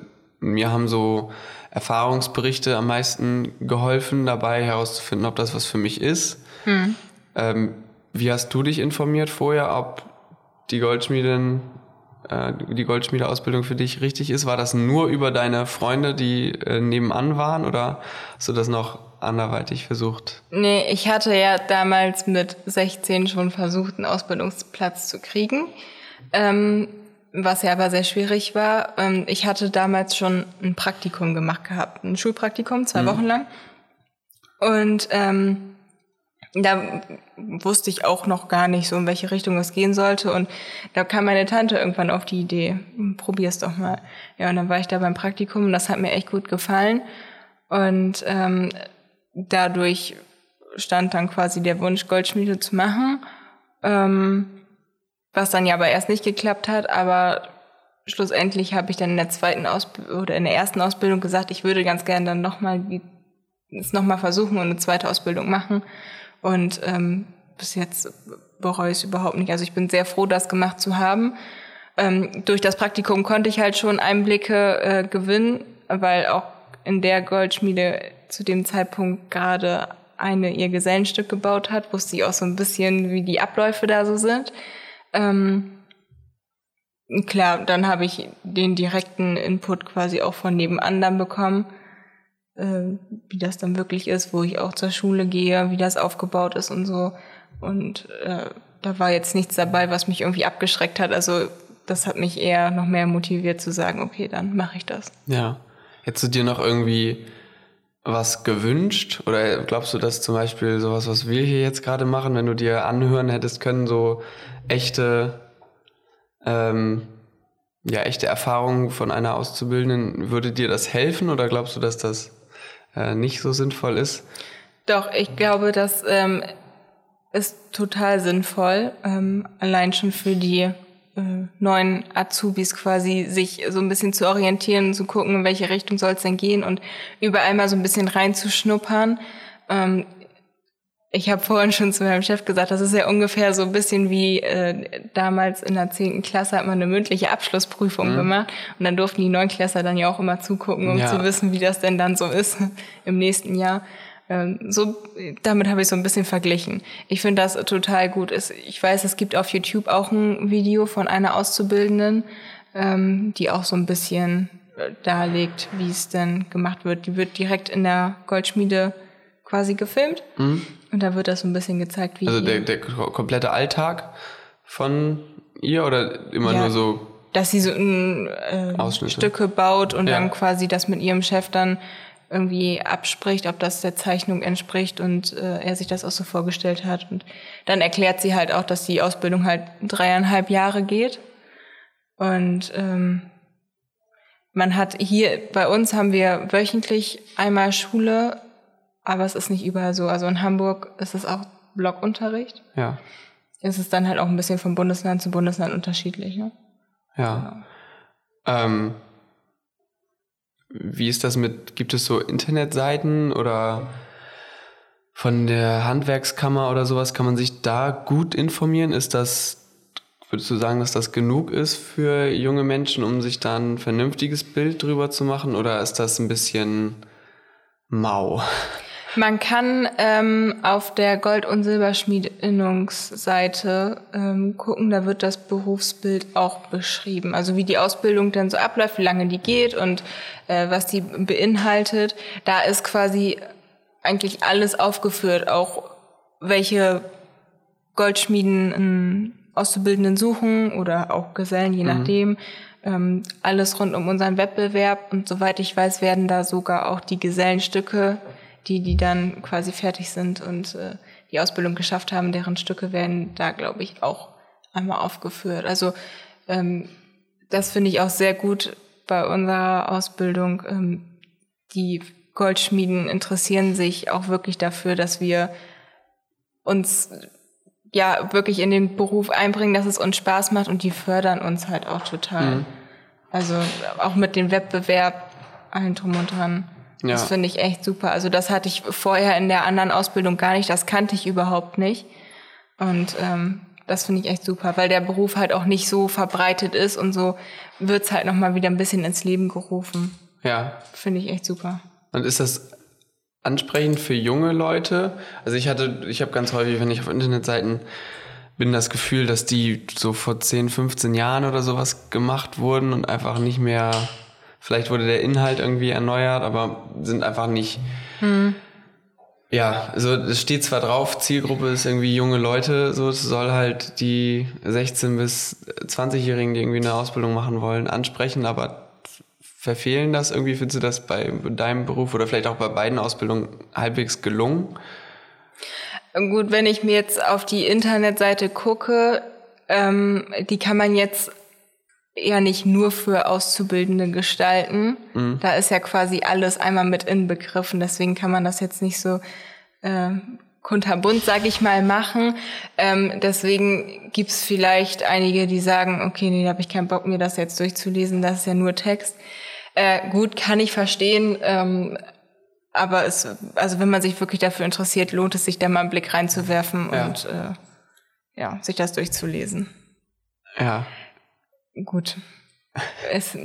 mir haben so Erfahrungsberichte am meisten geholfen, dabei herauszufinden, ob das was für mich ist. Mhm. Ähm, wie hast du dich informiert vorher, ob die Goldschmieden äh, die Goldschmiedeausbildung für dich richtig ist? War das nur über deine Freunde, die äh, nebenan waren oder hast du das noch anderweitig versucht? Nee, ich hatte ja damals mit 16 schon versucht, einen Ausbildungsplatz zu kriegen. Ähm, was ja aber sehr schwierig war. Ähm, ich hatte damals schon ein Praktikum gemacht gehabt, ein Schulpraktikum, zwei mhm. Wochen lang. Und ähm, da wusste ich auch noch gar nicht so, in welche Richtung es gehen sollte. Und da kam meine Tante irgendwann auf die Idee, probier's doch mal. Ja, und dann war ich da beim Praktikum und das hat mir echt gut gefallen. Und ähm, dadurch stand dann quasi der Wunsch, Goldschmiede zu machen. Ähm, was dann ja aber erst nicht geklappt hat, aber schlussendlich habe ich dann in der zweiten Ausbildung oder in der ersten Ausbildung gesagt, ich würde ganz gerne dann nochmal es nochmal versuchen und eine zweite Ausbildung machen. Und ähm, bis jetzt bereue ich es überhaupt nicht. Also ich bin sehr froh, das gemacht zu haben. Ähm, durch das Praktikum konnte ich halt schon Einblicke äh, gewinnen, weil auch in der Goldschmiede zu dem Zeitpunkt gerade eine ihr Gesellenstück gebaut hat, wusste ich auch so ein bisschen, wie die Abläufe da so sind. Ähm, klar, dann habe ich den direkten Input quasi auch von nebenan dann bekommen äh, wie das dann wirklich ist, wo ich auch zur Schule gehe, wie das aufgebaut ist und so. Und äh, da war jetzt nichts dabei, was mich irgendwie abgeschreckt hat. Also das hat mich eher noch mehr motiviert zu sagen, okay, dann mache ich das. Ja. Hättest du dir noch irgendwie was gewünscht? Oder glaubst du, dass zum Beispiel sowas, was wir hier jetzt gerade machen, wenn du dir anhören hättest können, so echte, ähm, ja, echte Erfahrungen von einer Auszubildenden, würde dir das helfen? Oder glaubst du, dass das äh, nicht so sinnvoll ist? Doch, ich glaube, das ähm, ist total sinnvoll, ähm, allein schon für die äh, neuen Azubis quasi sich so ein bisschen zu orientieren, zu gucken, in welche Richtung soll es denn gehen und überall mal so ein bisschen reinzuschnuppern. Ähm, ich habe vorhin schon zu meinem Chef gesagt, das ist ja ungefähr so ein bisschen wie äh, damals in der zehnten Klasse hat man eine mündliche Abschlussprüfung mhm. gemacht und dann durften die Neunklässler dann ja auch immer zugucken, um ja. zu wissen, wie das denn dann so ist im nächsten Jahr. Ähm, so, damit habe ich so ein bisschen verglichen. Ich finde das total gut. Ich weiß, es gibt auf YouTube auch ein Video von einer Auszubildenden, ähm, die auch so ein bisschen äh, darlegt, wie es denn gemacht wird. Die wird direkt in der Goldschmiede quasi gefilmt. Mhm. Und da wird das so ein bisschen gezeigt, wie. Also der, der komplette Alltag von ihr oder immer ja, nur so. Dass sie so ein, äh, Stücke baut und ja. dann quasi das mit ihrem Chef dann irgendwie abspricht, ob das der Zeichnung entspricht und äh, er sich das auch so vorgestellt hat. Und dann erklärt sie halt auch, dass die Ausbildung halt dreieinhalb Jahre geht. Und ähm, man hat hier, bei uns haben wir wöchentlich einmal Schule aber es ist nicht überall so. Also in Hamburg ist es auch Blockunterricht. Ja. Es ist dann halt auch ein bisschen von Bundesland zu Bundesland unterschiedlich. Ne? Ja. Genau. Ähm, wie ist das mit, gibt es so Internetseiten oder von der Handwerkskammer oder sowas, kann man sich da gut informieren? Ist das, würdest du sagen, dass das genug ist für junge Menschen, um sich da ein vernünftiges Bild drüber zu machen? Oder ist das ein bisschen mau? Man kann ähm, auf der Gold- und Silberschmiedinnungsseite ähm, gucken, da wird das Berufsbild auch beschrieben. Also wie die Ausbildung dann so abläuft, wie lange die geht und äh, was die beinhaltet. Da ist quasi eigentlich alles aufgeführt, auch welche Goldschmieden einen Auszubildenden suchen oder auch Gesellen, je mhm. nachdem. Ähm, alles rund um unseren Wettbewerb und soweit ich weiß, werden da sogar auch die Gesellenstücke die, die dann quasi fertig sind und äh, die Ausbildung geschafft haben, deren Stücke werden da, glaube ich, auch einmal aufgeführt. Also ähm, das finde ich auch sehr gut bei unserer Ausbildung. Ähm, die Goldschmieden interessieren sich auch wirklich dafür, dass wir uns ja wirklich in den Beruf einbringen, dass es uns Spaß macht und die fördern uns halt auch total. Mhm. Also auch mit dem Wettbewerb, allen drum und dran. Ja. Das finde ich echt super. Also das hatte ich vorher in der anderen Ausbildung gar nicht, das kannte ich überhaupt nicht. Und ähm, das finde ich echt super, weil der Beruf halt auch nicht so verbreitet ist und so wird's halt nochmal wieder ein bisschen ins Leben gerufen. Ja. Finde ich echt super. Und ist das ansprechend für junge Leute? Also ich hatte, ich habe ganz häufig, wenn ich auf Internetseiten bin, das Gefühl, dass die so vor 10, 15 Jahren oder sowas gemacht wurden und einfach nicht mehr, vielleicht wurde der Inhalt irgendwie erneuert, aber sind einfach nicht. Hm. Ja, also es steht zwar drauf, Zielgruppe ist irgendwie junge Leute, so es soll halt die 16 bis 20-Jährigen, die irgendwie eine Ausbildung machen wollen, ansprechen, aber verfehlen das irgendwie? Findest du das bei deinem Beruf oder vielleicht auch bei beiden Ausbildungen halbwegs gelungen? Gut, wenn ich mir jetzt auf die Internetseite gucke, ähm, die kann man jetzt ja nicht nur für Auszubildende gestalten. Mhm. Da ist ja quasi alles einmal mit inbegriffen. Deswegen kann man das jetzt nicht so äh, kunterbunt, sag ich mal, machen. Ähm, deswegen gibt's vielleicht einige, die sagen, okay, nee, da habe ich keinen Bock, mir das jetzt durchzulesen, das ist ja nur Text. Äh, gut, kann ich verstehen. Ähm, aber es, also wenn man sich wirklich dafür interessiert, lohnt es sich da mal einen Blick reinzuwerfen ja. und äh, ja, sich das durchzulesen. Ja. Gut. Es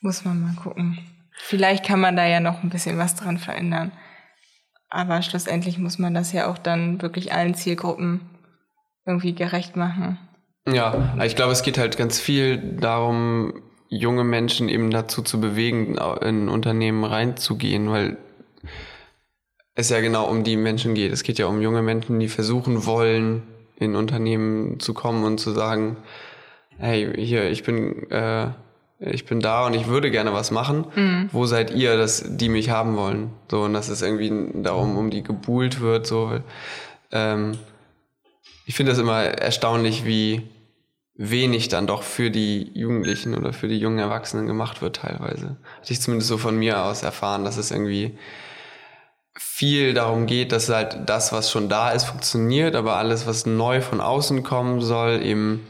muss man mal gucken. Vielleicht kann man da ja noch ein bisschen was dran verändern. Aber schlussendlich muss man das ja auch dann wirklich allen Zielgruppen irgendwie gerecht machen. Ja, ich glaube, es geht halt ganz viel darum, junge Menschen eben dazu zu bewegen, in Unternehmen reinzugehen, weil es ja genau um die Menschen geht. Es geht ja um junge Menschen, die versuchen wollen, in Unternehmen zu kommen und zu sagen, hey, hier, ich bin, äh, ich bin da und ich würde gerne was machen. Mhm. Wo seid ihr, dass die mich haben wollen? So, und dass es irgendwie darum um die gebuhlt wird. So, ähm, ich finde das immer erstaunlich, wie wenig dann doch für die Jugendlichen oder für die jungen Erwachsenen gemacht wird teilweise. Hatte ich zumindest so von mir aus erfahren, dass es irgendwie viel darum geht, dass halt das, was schon da ist, funktioniert, aber alles, was neu von außen kommen soll, eben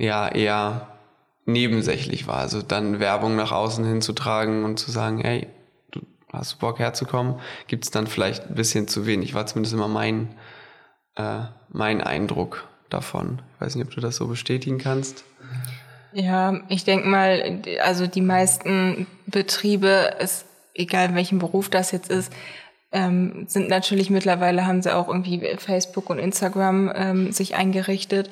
ja eher nebensächlich war. Also dann Werbung nach außen hinzutragen und zu sagen, hey, du hast Bock herzukommen, gibt es dann vielleicht ein bisschen zu wenig. War zumindest immer mein, äh, mein Eindruck davon. Ich weiß nicht, ob du das so bestätigen kannst. Ja, ich denke mal, also die meisten Betriebe, ist, egal welchen Beruf das jetzt ist, ähm, sind natürlich mittlerweile, haben sie auch irgendwie Facebook und Instagram ähm, sich eingerichtet,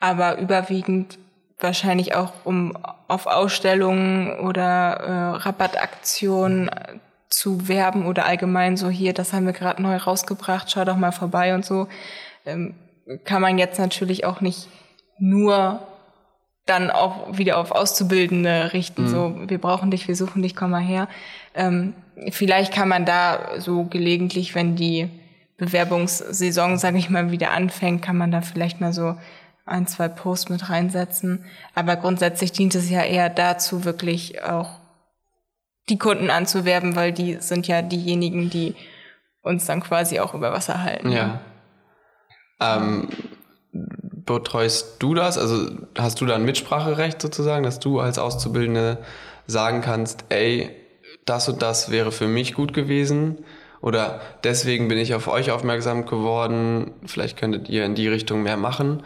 aber überwiegend wahrscheinlich auch um auf Ausstellungen oder äh, Rabattaktionen zu werben oder allgemein so hier, das haben wir gerade neu rausgebracht, schau doch mal vorbei und so. Ähm, kann man jetzt natürlich auch nicht nur dann auch wieder auf Auszubildende richten. Mhm. So, wir brauchen dich, wir suchen dich, komm mal her. Ähm, vielleicht kann man da so gelegentlich, wenn die Bewerbungssaison, sage ich mal, wieder anfängt, kann man da vielleicht mal so ein, zwei Posts mit reinsetzen. Aber grundsätzlich dient es ja eher dazu, wirklich auch die Kunden anzuwerben, weil die sind ja diejenigen, die uns dann quasi auch über Wasser halten. Ja. Ähm, betreust du das? Also hast du da ein Mitspracherecht sozusagen, dass du als Auszubildende sagen kannst, ey, das und das wäre für mich gut gewesen oder deswegen bin ich auf euch aufmerksam geworden, vielleicht könntet ihr in die Richtung mehr machen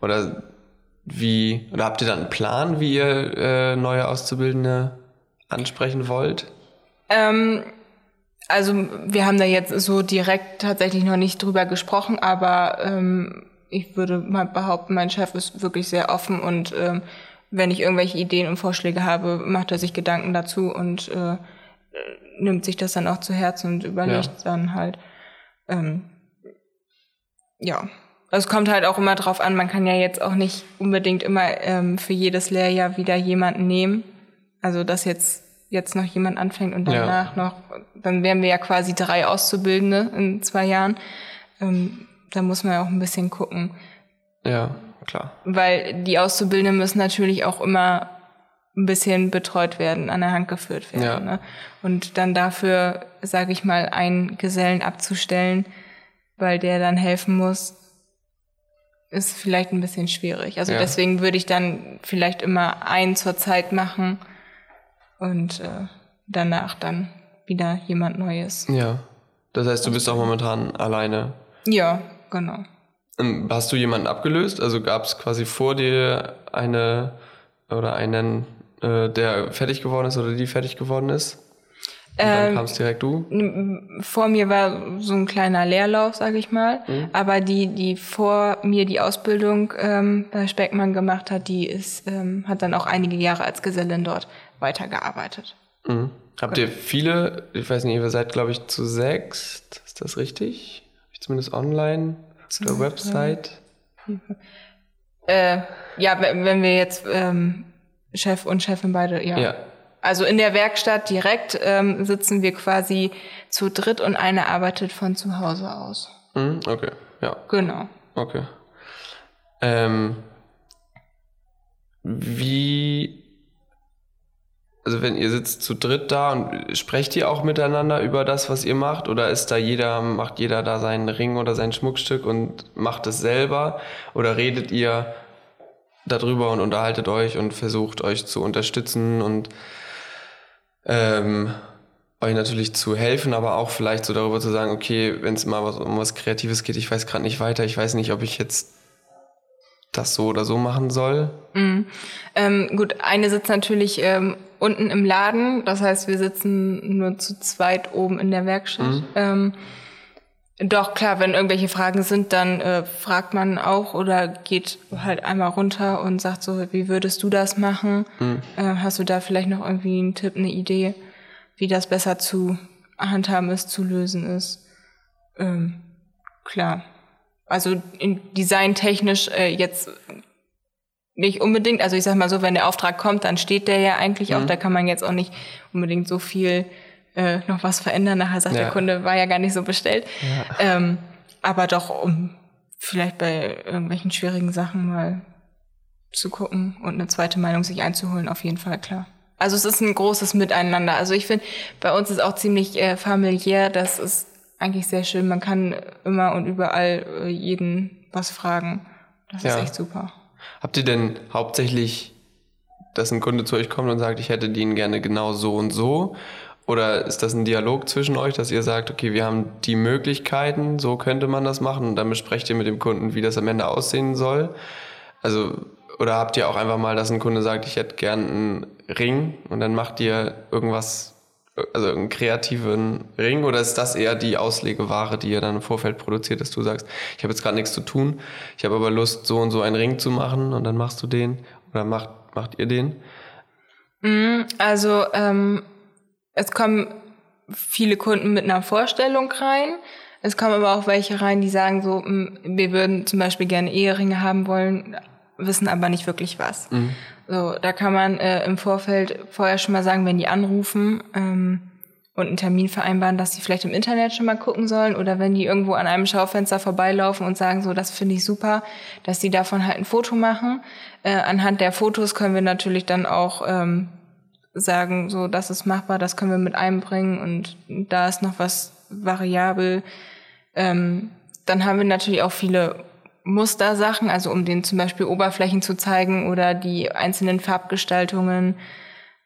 oder wie, oder habt ihr da einen Plan, wie ihr äh, neue Auszubildende ansprechen wollt? Ähm, also wir haben da jetzt so direkt tatsächlich noch nicht drüber gesprochen, aber ähm, ich würde mal behaupten, mein Chef ist wirklich sehr offen und ähm, wenn ich irgendwelche Ideen und Vorschläge habe, macht er sich Gedanken dazu und äh, nimmt sich das dann auch zu Herzen und überlegt ja. dann halt. Ähm, ja, es kommt halt auch immer drauf an, man kann ja jetzt auch nicht unbedingt immer ähm, für jedes Lehrjahr wieder jemanden nehmen. Also dass jetzt jetzt noch jemand anfängt und danach ja. noch, dann wären wir ja quasi drei Auszubildende in zwei Jahren. Ähm, da muss man ja auch ein bisschen gucken. Ja, klar. Weil die Auszubildenden müssen natürlich auch immer ein bisschen betreut werden, an der Hand geführt werden. Ja. Ne? Und dann dafür, sage ich mal, einen Gesellen abzustellen, weil der dann helfen muss, ist vielleicht ein bisschen schwierig. Also Ja. deswegen würde ich dann vielleicht immer einen zur Zeit machen und äh, danach dann wieder jemand Neues. Ja. Das heißt, du bist auch momentan alleine. Ja, genau. Ähm, Hast du jemanden abgelöst? Also gab es quasi vor dir eine oder einen, äh, der fertig geworden ist oder die fertig geworden ist? Und dann Ähm, kamst direkt du? Vor mir war so ein kleiner Leerlauf, sage ich mal. Mhm. Aber die, die vor mir die Ausbildung ähm, bei Speckmann gemacht hat, die ist, ähm, hat dann auch einige Jahre als Gesellin dort weitergearbeitet. Mhm. Habt ihr viele, ich weiß nicht, ihr seid glaube ich zu sechst, ist das richtig? Hab ich zumindest online auf der Website. Äh, ja, wenn wenn wir jetzt ähm, Chef und Chefin beide, ja. Ja. Also in der Werkstatt direkt ähm, sitzen wir quasi zu dritt und eine arbeitet von zu Hause aus. Mhm. Okay, ja, Genau. okay. Ähm, wie, also wenn ihr sitzt zu dritt da und sprecht ihr auch miteinander über das, was ihr macht? Oder ist da jeder, macht jeder da seinen Ring oder sein Schmuckstück und macht es selber? Oder redet ihr darüber und unterhaltet euch und versucht euch zu unterstützen und ähm, euch natürlich zu helfen, aber auch vielleicht so darüber zu sagen, okay, wenn es mal was, um was Kreatives geht, ich weiß gerade nicht weiter, ich weiß nicht, ob ich jetzt das so oder so machen soll. Ähm, gut, eine sitzt natürlich ähm, unten im Laden, das heißt, wir sitzen nur zu zweit oben in der Werkstatt. Ähm, doch klar, wenn irgendwelche Fragen sind, dann äh, fragt man auch oder geht halt einmal runter und sagt so, wie würdest du das machen? Äh, hast du da vielleicht noch irgendwie einen Tipp, eine Idee, wie das besser zu handhaben ist, zu lösen ist? Ähm, klar. Also in designtechnisch äh, jetzt nicht unbedingt. Also ich sag mal so, wenn der Auftrag kommt, dann steht der ja eigentlich auch. Da kann man jetzt auch nicht unbedingt so viel äh, noch was verändern. Nachher sagt Ja. der Kunde, war ja gar nicht so bestellt. Ähm, aber doch, um vielleicht bei irgendwelchen schwierigen Sachen mal zu gucken und eine zweite Meinung sich einzuholen, auf jeden Fall klar. Also es ist ein großes Miteinander. Also ich finde, bei uns ist auch ziemlich äh, familiär. Das ist eigentlich sehr schön. Man kann immer und überall äh, jeden was fragen. Das Ja. ist echt super. Habt ihr denn hauptsächlich, dass ein Kunde zu euch kommt und sagt, ich hätte den gerne genau so und so? Oder ist das ein Dialog zwischen euch, dass ihr sagt, okay, wir haben die Möglichkeiten, so könnte man das machen und dann besprecht ihr mit dem Kunden, wie das am Ende aussehen soll? Also, oder habt ihr auch einfach mal, dass ein Kunde sagt, ich hätte gern einen Ring und dann macht ihr irgendwas, also einen kreativen Ring oder ist das eher die Auslegeware, die ihr dann im Vorfeld produziert, dass du sagst, ich habe jetzt gerade nichts zu tun, ich habe aber Lust, so und so einen Ring zu machen und dann machst du den oder macht, macht ihr den? Also ähm, es kommen viele Kunden mit einer Vorstellung rein. Es kommen aber auch welche rein, die sagen so, "Mm, wir würden zum Beispiel gerne Eheringe haben wollen, wissen aber nicht wirklich was. So, da kann man äh, im Vorfeld vorher schon mal sagen, wenn die anrufen ähm, und einen Termin vereinbaren, dass sie vielleicht im Internet schon mal gucken sollen oder wenn die irgendwo an einem Schaufenster vorbeilaufen und sagen so, das finde ich super, dass sie davon halt ein Foto machen. Äh, anhand der Fotos können wir natürlich dann auch ähm, sagen, so, das ist machbar, das können wir mit einbringen und da ist noch was variabel. Ähm, dann haben wir natürlich auch viele Mustersachen, also um denen zum Beispiel Oberflächen zu zeigen oder die einzelnen Farbgestaltungen.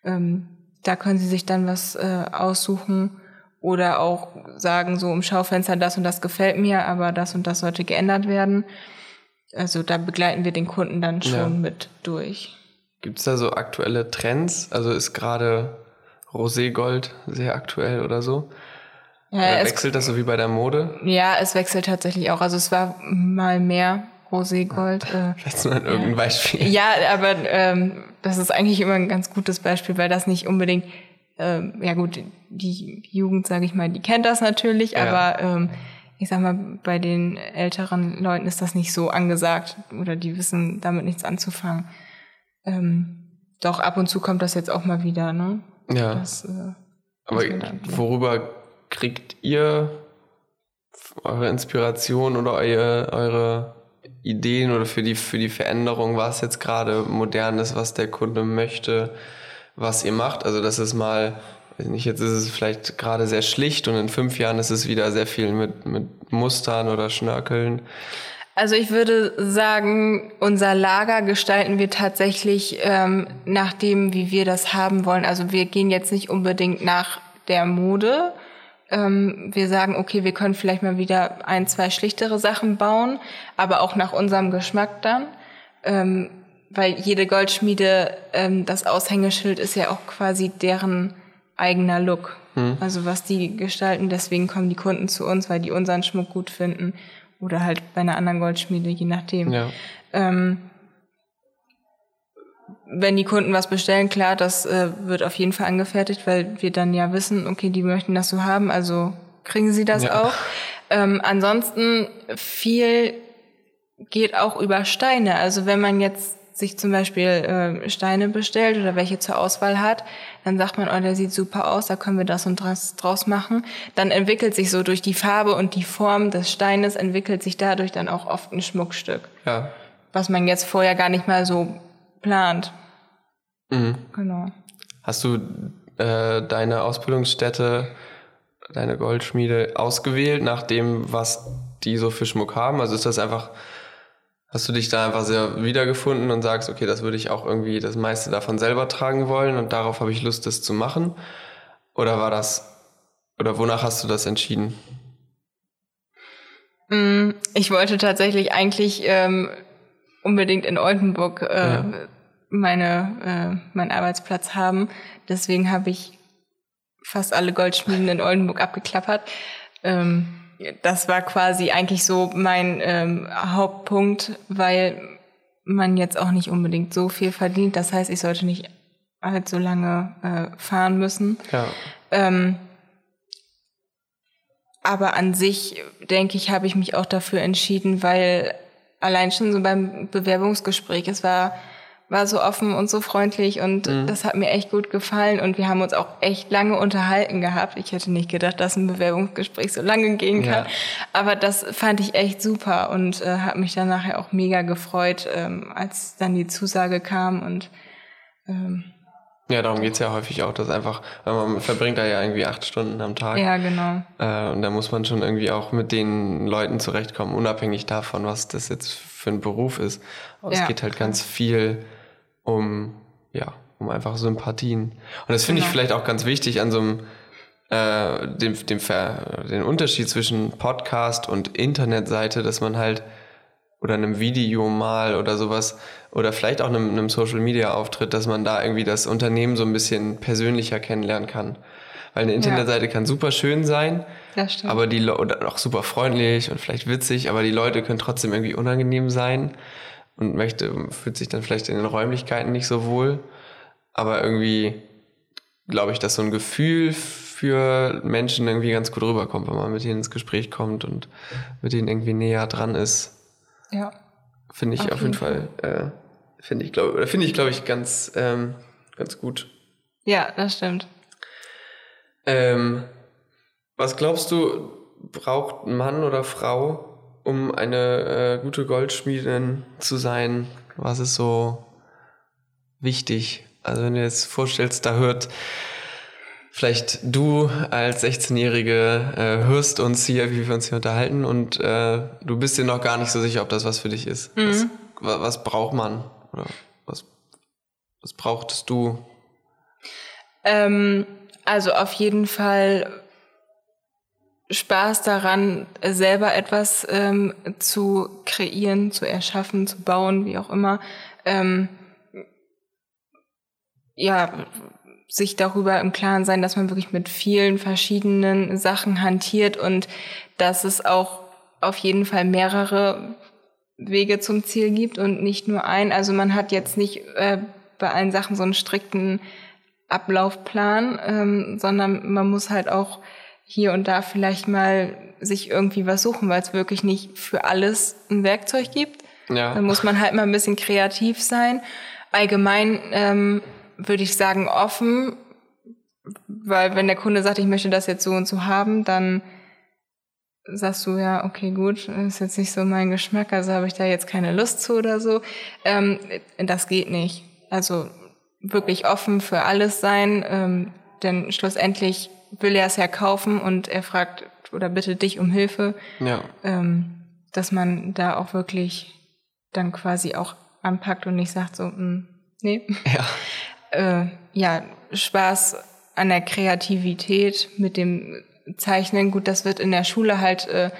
Ähm, da können sie sich dann was äh, aussuchen oder auch sagen, so im Schaufenster, das und das gefällt mir, aber das und das sollte geändert werden. Also da begleiten wir den Kunden dann schon Ja. mit durch. Gibt es da so aktuelle Trends? Also ist gerade Roségold sehr aktuell oder so? Ja, Oder es, wechselt das so wie bei der Mode? ja, es wechselt tatsächlich auch. Also es war mal mehr Roségold. Äh, Vielleicht mal irgendein Beispiel. Ja, aber ähm, das ist eigentlich immer ein ganz gutes Beispiel, weil das nicht unbedingt, ähm, ja gut, die Jugend, sage ich mal, die kennt das natürlich, Ja. aber ähm, ich sag mal, bei den älteren Leuten ist das nicht so angesagt oder die wissen damit nichts anzufangen. Ähm, doch ab und zu kommt das jetzt auch mal wieder, ne? Ja. Das, äh, Aber worüber kriegt ihr eure Inspiration oder eure, eure Ideen oder für die, für die Veränderung, was jetzt gerade modern ist, was der Kunde möchte, was ihr macht? Also, dass es mal nicht, jetzt ist es vielleicht gerade sehr schlicht und in fünf Jahren ist es wieder sehr viel mit, mit Mustern oder Schnörkeln. Also ich würde sagen, unser Lager gestalten wir tatsächlich ähm, nach dem, wie wir das haben wollen. Also wir gehen jetzt nicht unbedingt nach der Mode. Ähm, wir sagen, okay, wir können vielleicht mal wieder ein, zwei schlichtere Sachen bauen, aber auch nach unserem Geschmack dann. Ähm, weil jede Goldschmiede, ähm, das Aushängeschild ist ja auch quasi deren eigener Look. Mhm. Also was die gestalten, deswegen kommen die Kunden zu uns, weil die unseren Schmuck gut finden. Oder halt bei einer anderen Goldschmiede, je nachdem. Ja. Ähm, wenn die Kunden was bestellen, klar, das äh, wird auf jeden Fall angefertigt, weil wir dann ja wissen, okay, die möchten das so haben, also kriegen sie das ja. auch. Ähm, ansonsten viel geht auch über Steine. Also wenn man jetzt sich zum Beispiel äh, Steine bestellt oder welche zur Auswahl hat, dann sagt man, oh, der sieht super aus, da können wir das und das draus machen. Dann entwickelt sich so durch die Farbe und die Form des Steines entwickelt sich dadurch dann auch oft ein Schmuckstück. Ja. Was man jetzt vorher gar nicht mal so plant. Mhm. Genau. Hast du äh, deine Ausbildungsstätte, deine Goldschmiede ausgewählt nach dem, was die so für Schmuck haben? Also ist das einfach Hast du dich da einfach sehr wiedergefunden und sagst, okay, das würde ich auch irgendwie das meiste davon selber tragen wollen und darauf habe ich Lust, das zu machen? Oder war das, oder wonach hast du das entschieden? Mm, ich wollte tatsächlich eigentlich ähm, unbedingt in Oldenburg äh, ja. meine, äh, meinen Arbeitsplatz haben. Deswegen habe ich fast alle Goldschmieden in Oldenburg abgeklappert. Ähm, das war quasi eigentlich so mein ähm, Hauptpunkt, weil man jetzt auch nicht unbedingt so viel verdient. Das heißt, ich sollte nicht halt so lange äh, fahren müssen. Ja. Ähm, aber an sich, denke ich, habe ich mich auch dafür entschieden, weil allein schon so beim Bewerbungsgespräch, es war war so offen und so freundlich und mhm. das hat mir echt gut gefallen und wir haben uns auch echt lange unterhalten gehabt. Ich hätte nicht gedacht, dass ein Bewerbungsgespräch so lange gehen kann, ja. aber das fand ich echt super und äh, hat mich dann nachher auch mega gefreut, ähm, als dann die Zusage kam und ähm, ja, darum geht's ja häufig auch, dass einfach, weil man verbringt da ja irgendwie acht Stunden am Tag. Ja, genau. Äh, und da muss man schon irgendwie auch mit den Leuten zurechtkommen, unabhängig davon, was das jetzt für ein Beruf ist. Aber ja, es geht halt ganz viel um, ja, um einfach Sympathien. Und das finde genau. ich vielleicht auch ganz wichtig an so einem, äh, dem, dem Ver, den Unterschied zwischen Podcast und Internetseite, dass man halt oder einem Video mal oder sowas oder vielleicht auch einem, einem Social Media Auftritt, dass man da irgendwie das Unternehmen so ein bisschen persönlicher kennenlernen kann. Weil eine Internetseite ja. kann super schön sein, aber die oder auch super freundlich und vielleicht witzig, aber die Leute können trotzdem irgendwie unangenehm sein und möchte, fühlt sich dann vielleicht in den Räumlichkeiten nicht so wohl. Aber irgendwie glaube ich, dass so ein Gefühl für Menschen irgendwie ganz gut rüberkommt, wenn man mit denen ins Gespräch kommt und mit denen irgendwie näher dran ist. Ja. Finde ich auf, auf jeden Fall, Fall äh, finde ich, glaube finde ich, glaube ich, ganz, ähm, ganz gut. Ja, das stimmt. Ähm, was glaubst du, braucht Mann oder Frau, um eine äh, gute Goldschmiedin zu sein, was ist so wichtig? Also wenn du jetzt vorstellst, da hört vielleicht du als 16-Jährige äh, hörst uns hier, wie wir uns hier unterhalten und äh, du bist dir noch gar nicht so sicher, ob das was für dich ist. Mhm. Was, was, braucht man? Oder was, was brauchtest du? Ähm, also auf jeden Fall Spaß daran, selber etwas ähm, zu kreieren, zu erschaffen, zu bauen, wie auch immer. Ähm, ja, sich darüber im Klaren sein, dass man wirklich mit vielen verschiedenen Sachen hantiert und dass es auch auf jeden Fall mehrere Wege zum Ziel gibt und nicht nur ein. Also man hat jetzt nicht äh, bei allen Sachen so einen strikten Ablaufplan, ähm, sondern man muss halt auch hier und da vielleicht mal sich irgendwie was suchen, weil es wirklich nicht für alles ein Werkzeug gibt. Ja. Dann muss man halt mal ein bisschen kreativ sein. Allgemein ähm, würde ich sagen offen, weil wenn der Kunde sagt, ich möchte das jetzt so und so haben, dann sagst du ja, okay, gut, ist jetzt nicht so mein Geschmack, also habe ich da jetzt keine Lust zu oder so. Ähm, das geht nicht. Also wirklich offen für alles sein. Ähm, denn schlussendlich will er es ja kaufen und er fragt oder bittet dich um Hilfe, Ja. ähm, dass man da auch wirklich dann quasi auch anpackt und nicht sagt so, mm, nee. Ja. Äh, ja, Spaß an der Kreativität mit dem Zeichnen. Gut, das wird in der Schule halt äh,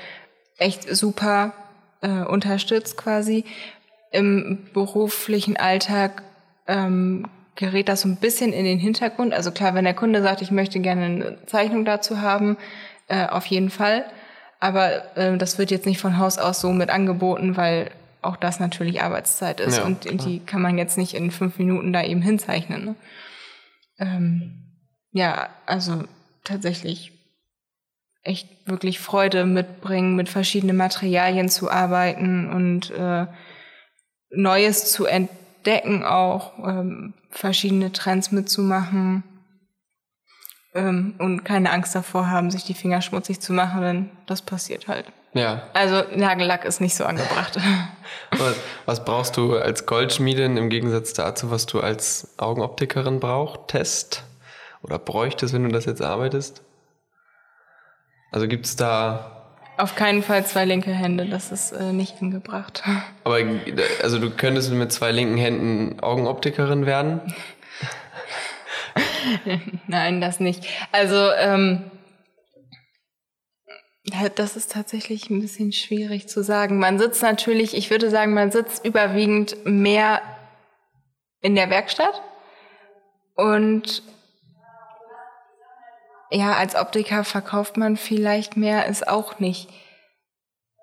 echt super äh, unterstützt quasi. Im beruflichen Alltag ähm, gerät das so ein bisschen in den Hintergrund. Also klar, wenn der Kunde sagt, ich möchte gerne eine Zeichnung dazu haben, äh, auf jeden Fall. Aber äh, das wird jetzt nicht von Haus aus so mit angeboten, weil auch das natürlich Arbeitszeit ist Ja, und klar. die kann man jetzt nicht in fünf Minuten da eben hinzeichnen. Ne? Ähm, ja, also tatsächlich echt wirklich Freude mitbringen, mit verschiedenen Materialien zu arbeiten und äh, Neues zu entdecken auch, ähm, verschiedene Trends mitzumachen ähm, und keine Angst davor haben, sich die Finger schmutzig zu machen, denn das passiert halt. Ja. Also Nagellack ist nicht so angebracht. Was, was brauchst du als Goldschmiedin im Gegensatz dazu, was du als Augenoptikerin brauchtest oder bräuchtest, wenn du das jetzt arbeitest? Also gibt's da, Auf keinen Fall zwei linke Hände, das ist äh, nicht angebracht. aber also du könntest mit zwei linken Händen Augenoptikerin werden? Nein, das nicht. Also, ähm, das ist tatsächlich ein bisschen schwierig zu sagen. Man sitzt natürlich, ich würde sagen, man sitzt überwiegend mehr in der Werkstatt und ja, als Optiker verkauft man vielleicht mehr, ist auch nicht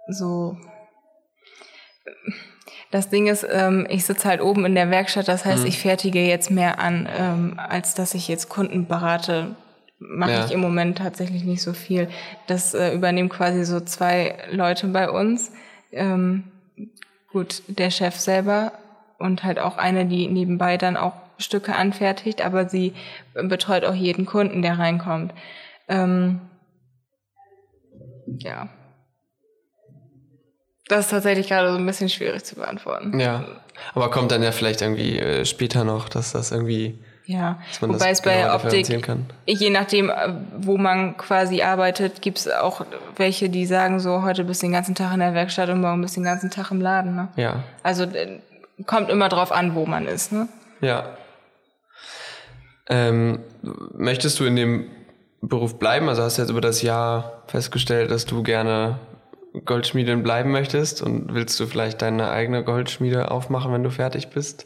so. Das Ding ist, ähm, ich sitze halt oben in der Werkstatt, das heißt, ich fertige jetzt mehr an, ähm, als dass ich jetzt Kunden berate. Mache Ja. ich im Moment tatsächlich nicht so viel. Das äh, übernehmen quasi so zwei Leute bei uns. Ähm, gut, der Chef selber und halt auch eine, die nebenbei dann auch Stücke anfertigt, aber sie betreut auch jeden Kunden, der reinkommt. Ähm, ja. Das ist tatsächlich gerade so ein bisschen schwierig zu beantworten. Ja. Aber kommt dann ja vielleicht irgendwie äh, später noch, dass das irgendwie, Ja, wobei das es bei genauer Optik, je nachdem, äh, wo man quasi arbeitet, gibt es auch welche, die sagen so, heute bist du den ganzen Tag in der Werkstatt und morgen bist du den ganzen Tag im Laden. Ne? Ja. Also äh, kommt immer drauf an, wo man ist. Ne? Ja. Ähm, möchtest du in dem Beruf bleiben? Also hast du jetzt über das Jahr festgestellt, dass du gerne Goldschmiedin bleiben möchtest und willst du vielleicht deine eigene Goldschmiede aufmachen, wenn du fertig bist?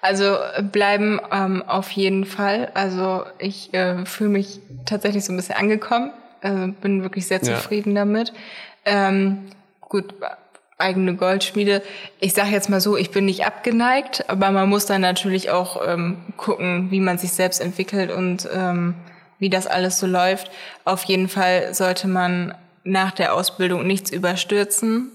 Also bleiben ähm, auf jeden Fall. Also ich äh, fühle mich tatsächlich so ein bisschen angekommen. Äh, bin wirklich sehr Ja. zufrieden damit. Ähm, gut, eigene Goldschmiede. Ich sage jetzt mal so, ich bin nicht abgeneigt, aber man muss dann natürlich auch ähm, gucken, wie man sich selbst entwickelt und ähm, wie das alles so läuft. Auf jeden Fall sollte man nach der Ausbildung nichts überstürzen,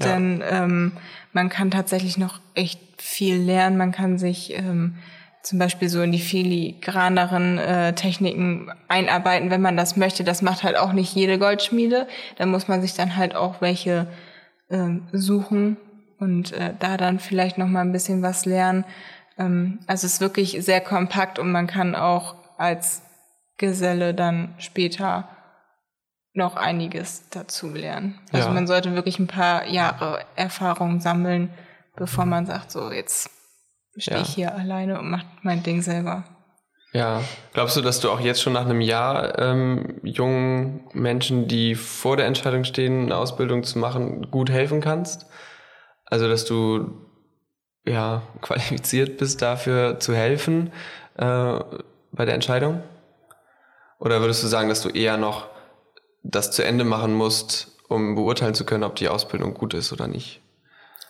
Ja. denn ähm, man kann tatsächlich noch echt viel lernen. Man kann sich ähm, zum Beispiel so in die filigraneren äh, Techniken einarbeiten, wenn man das möchte. Das macht halt auch nicht jede Goldschmiede. Da muss man sich dann halt auch welche ähm, suchen und äh, da dann vielleicht noch mal ein bisschen was lernen. Ähm, also es ist wirklich sehr kompakt und man kann auch als Geselle dann später noch einiges dazu lernen. Also Ja. man sollte wirklich ein paar Jahre Erfahrung sammeln, bevor man sagt, so jetzt stehe Ja. ich hier alleine und mache mein Ding selber. Ja. Glaubst du, dass du auch jetzt schon nach einem Jahr ähm, jungen Menschen, die vor der Entscheidung stehen, eine Ausbildung zu machen, gut helfen kannst? Also, dass du ja qualifiziert bist, dafür zu helfen äh, bei der Entscheidung? Oder würdest du sagen, dass du eher noch das zu Ende machen musst, um beurteilen zu können, ob die Ausbildung gut ist oder nicht?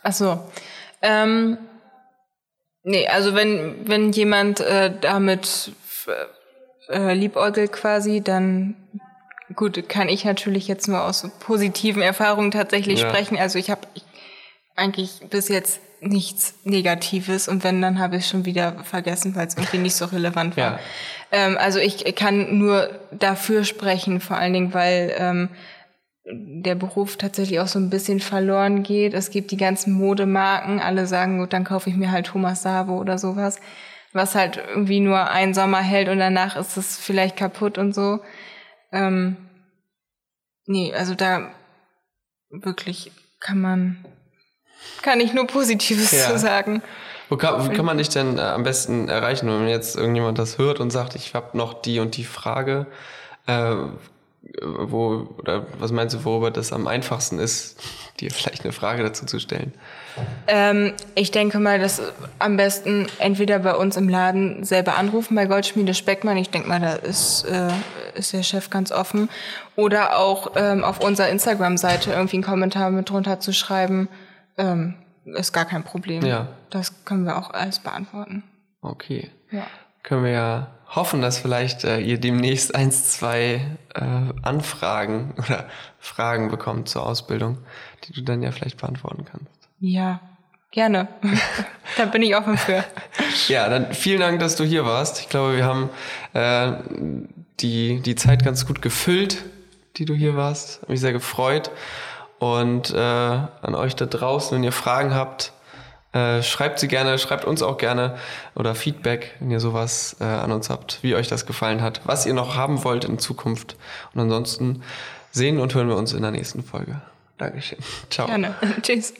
Ach so. Ähm, nee, also wenn, wenn jemand äh, damit äh, liebäugelt quasi, dann gut, kann ich natürlich jetzt nur aus positiven Erfahrungen tatsächlich Ja. sprechen. Also ich habe eigentlich bis jetzt nichts Negatives und wenn, dann habe ich schon wieder vergessen, weil es irgendwie nicht so relevant war. Ja. Ähm, also ich kann nur dafür sprechen, vor allen Dingen, weil ähm, der Beruf tatsächlich auch so ein bisschen verloren geht. Es gibt die ganzen Modemarken, alle sagen, gut, dann kaufe ich mir halt Thomas Sabo oder sowas. was halt irgendwie nur einen Sommer hält und danach ist es vielleicht kaputt und so. Ähm, nee, also da wirklich kann man, kann ich nur Positives ja. zu sagen. Wo kann, wo kann man dich denn äh, am besten erreichen, wenn jetzt irgendjemand das hört und sagt, ich habe noch die und die Frage? Äh, wo, oder was meinst du, worüber das am einfachsten ist, dir vielleicht eine Frage dazu zu stellen? Ähm, ich denke mal, dass am besten entweder bei uns im Laden selber anrufen, bei Goldschmiede Speckmann. Ich denke mal, da ist, äh, ist der Chef ganz offen. Oder auch ähm, auf unserer Instagram-Seite irgendwie einen Kommentar mit drunter zu schreiben. Ähm, ist gar kein Problem. Ja. Das können wir auch alles beantworten. Okay. Ja. Können wir ja hoffen, dass vielleicht äh, ihr demnächst eins, zwei äh, Anfragen oder Fragen bekommt zur Ausbildung, die du dann ja vielleicht beantworten kannst. Ja, gerne. da bin ich offen für. ja, dann vielen Dank, dass du hier warst. Ich glaube, wir haben äh, die, die Zeit ganz gut gefüllt, die du hier warst. Hat mich sehr gefreut. Und äh, an euch da draußen, wenn ihr Fragen habt, äh, schreibt sie gerne, schreibt uns auch gerne oder Feedback, wenn ihr sowas äh, an uns habt, wie euch das gefallen hat, was ihr noch haben wollt in Zukunft. Und ansonsten sehen und hören wir uns in der nächsten Folge. Dankeschön. Ciao. Gerne. Tschüss.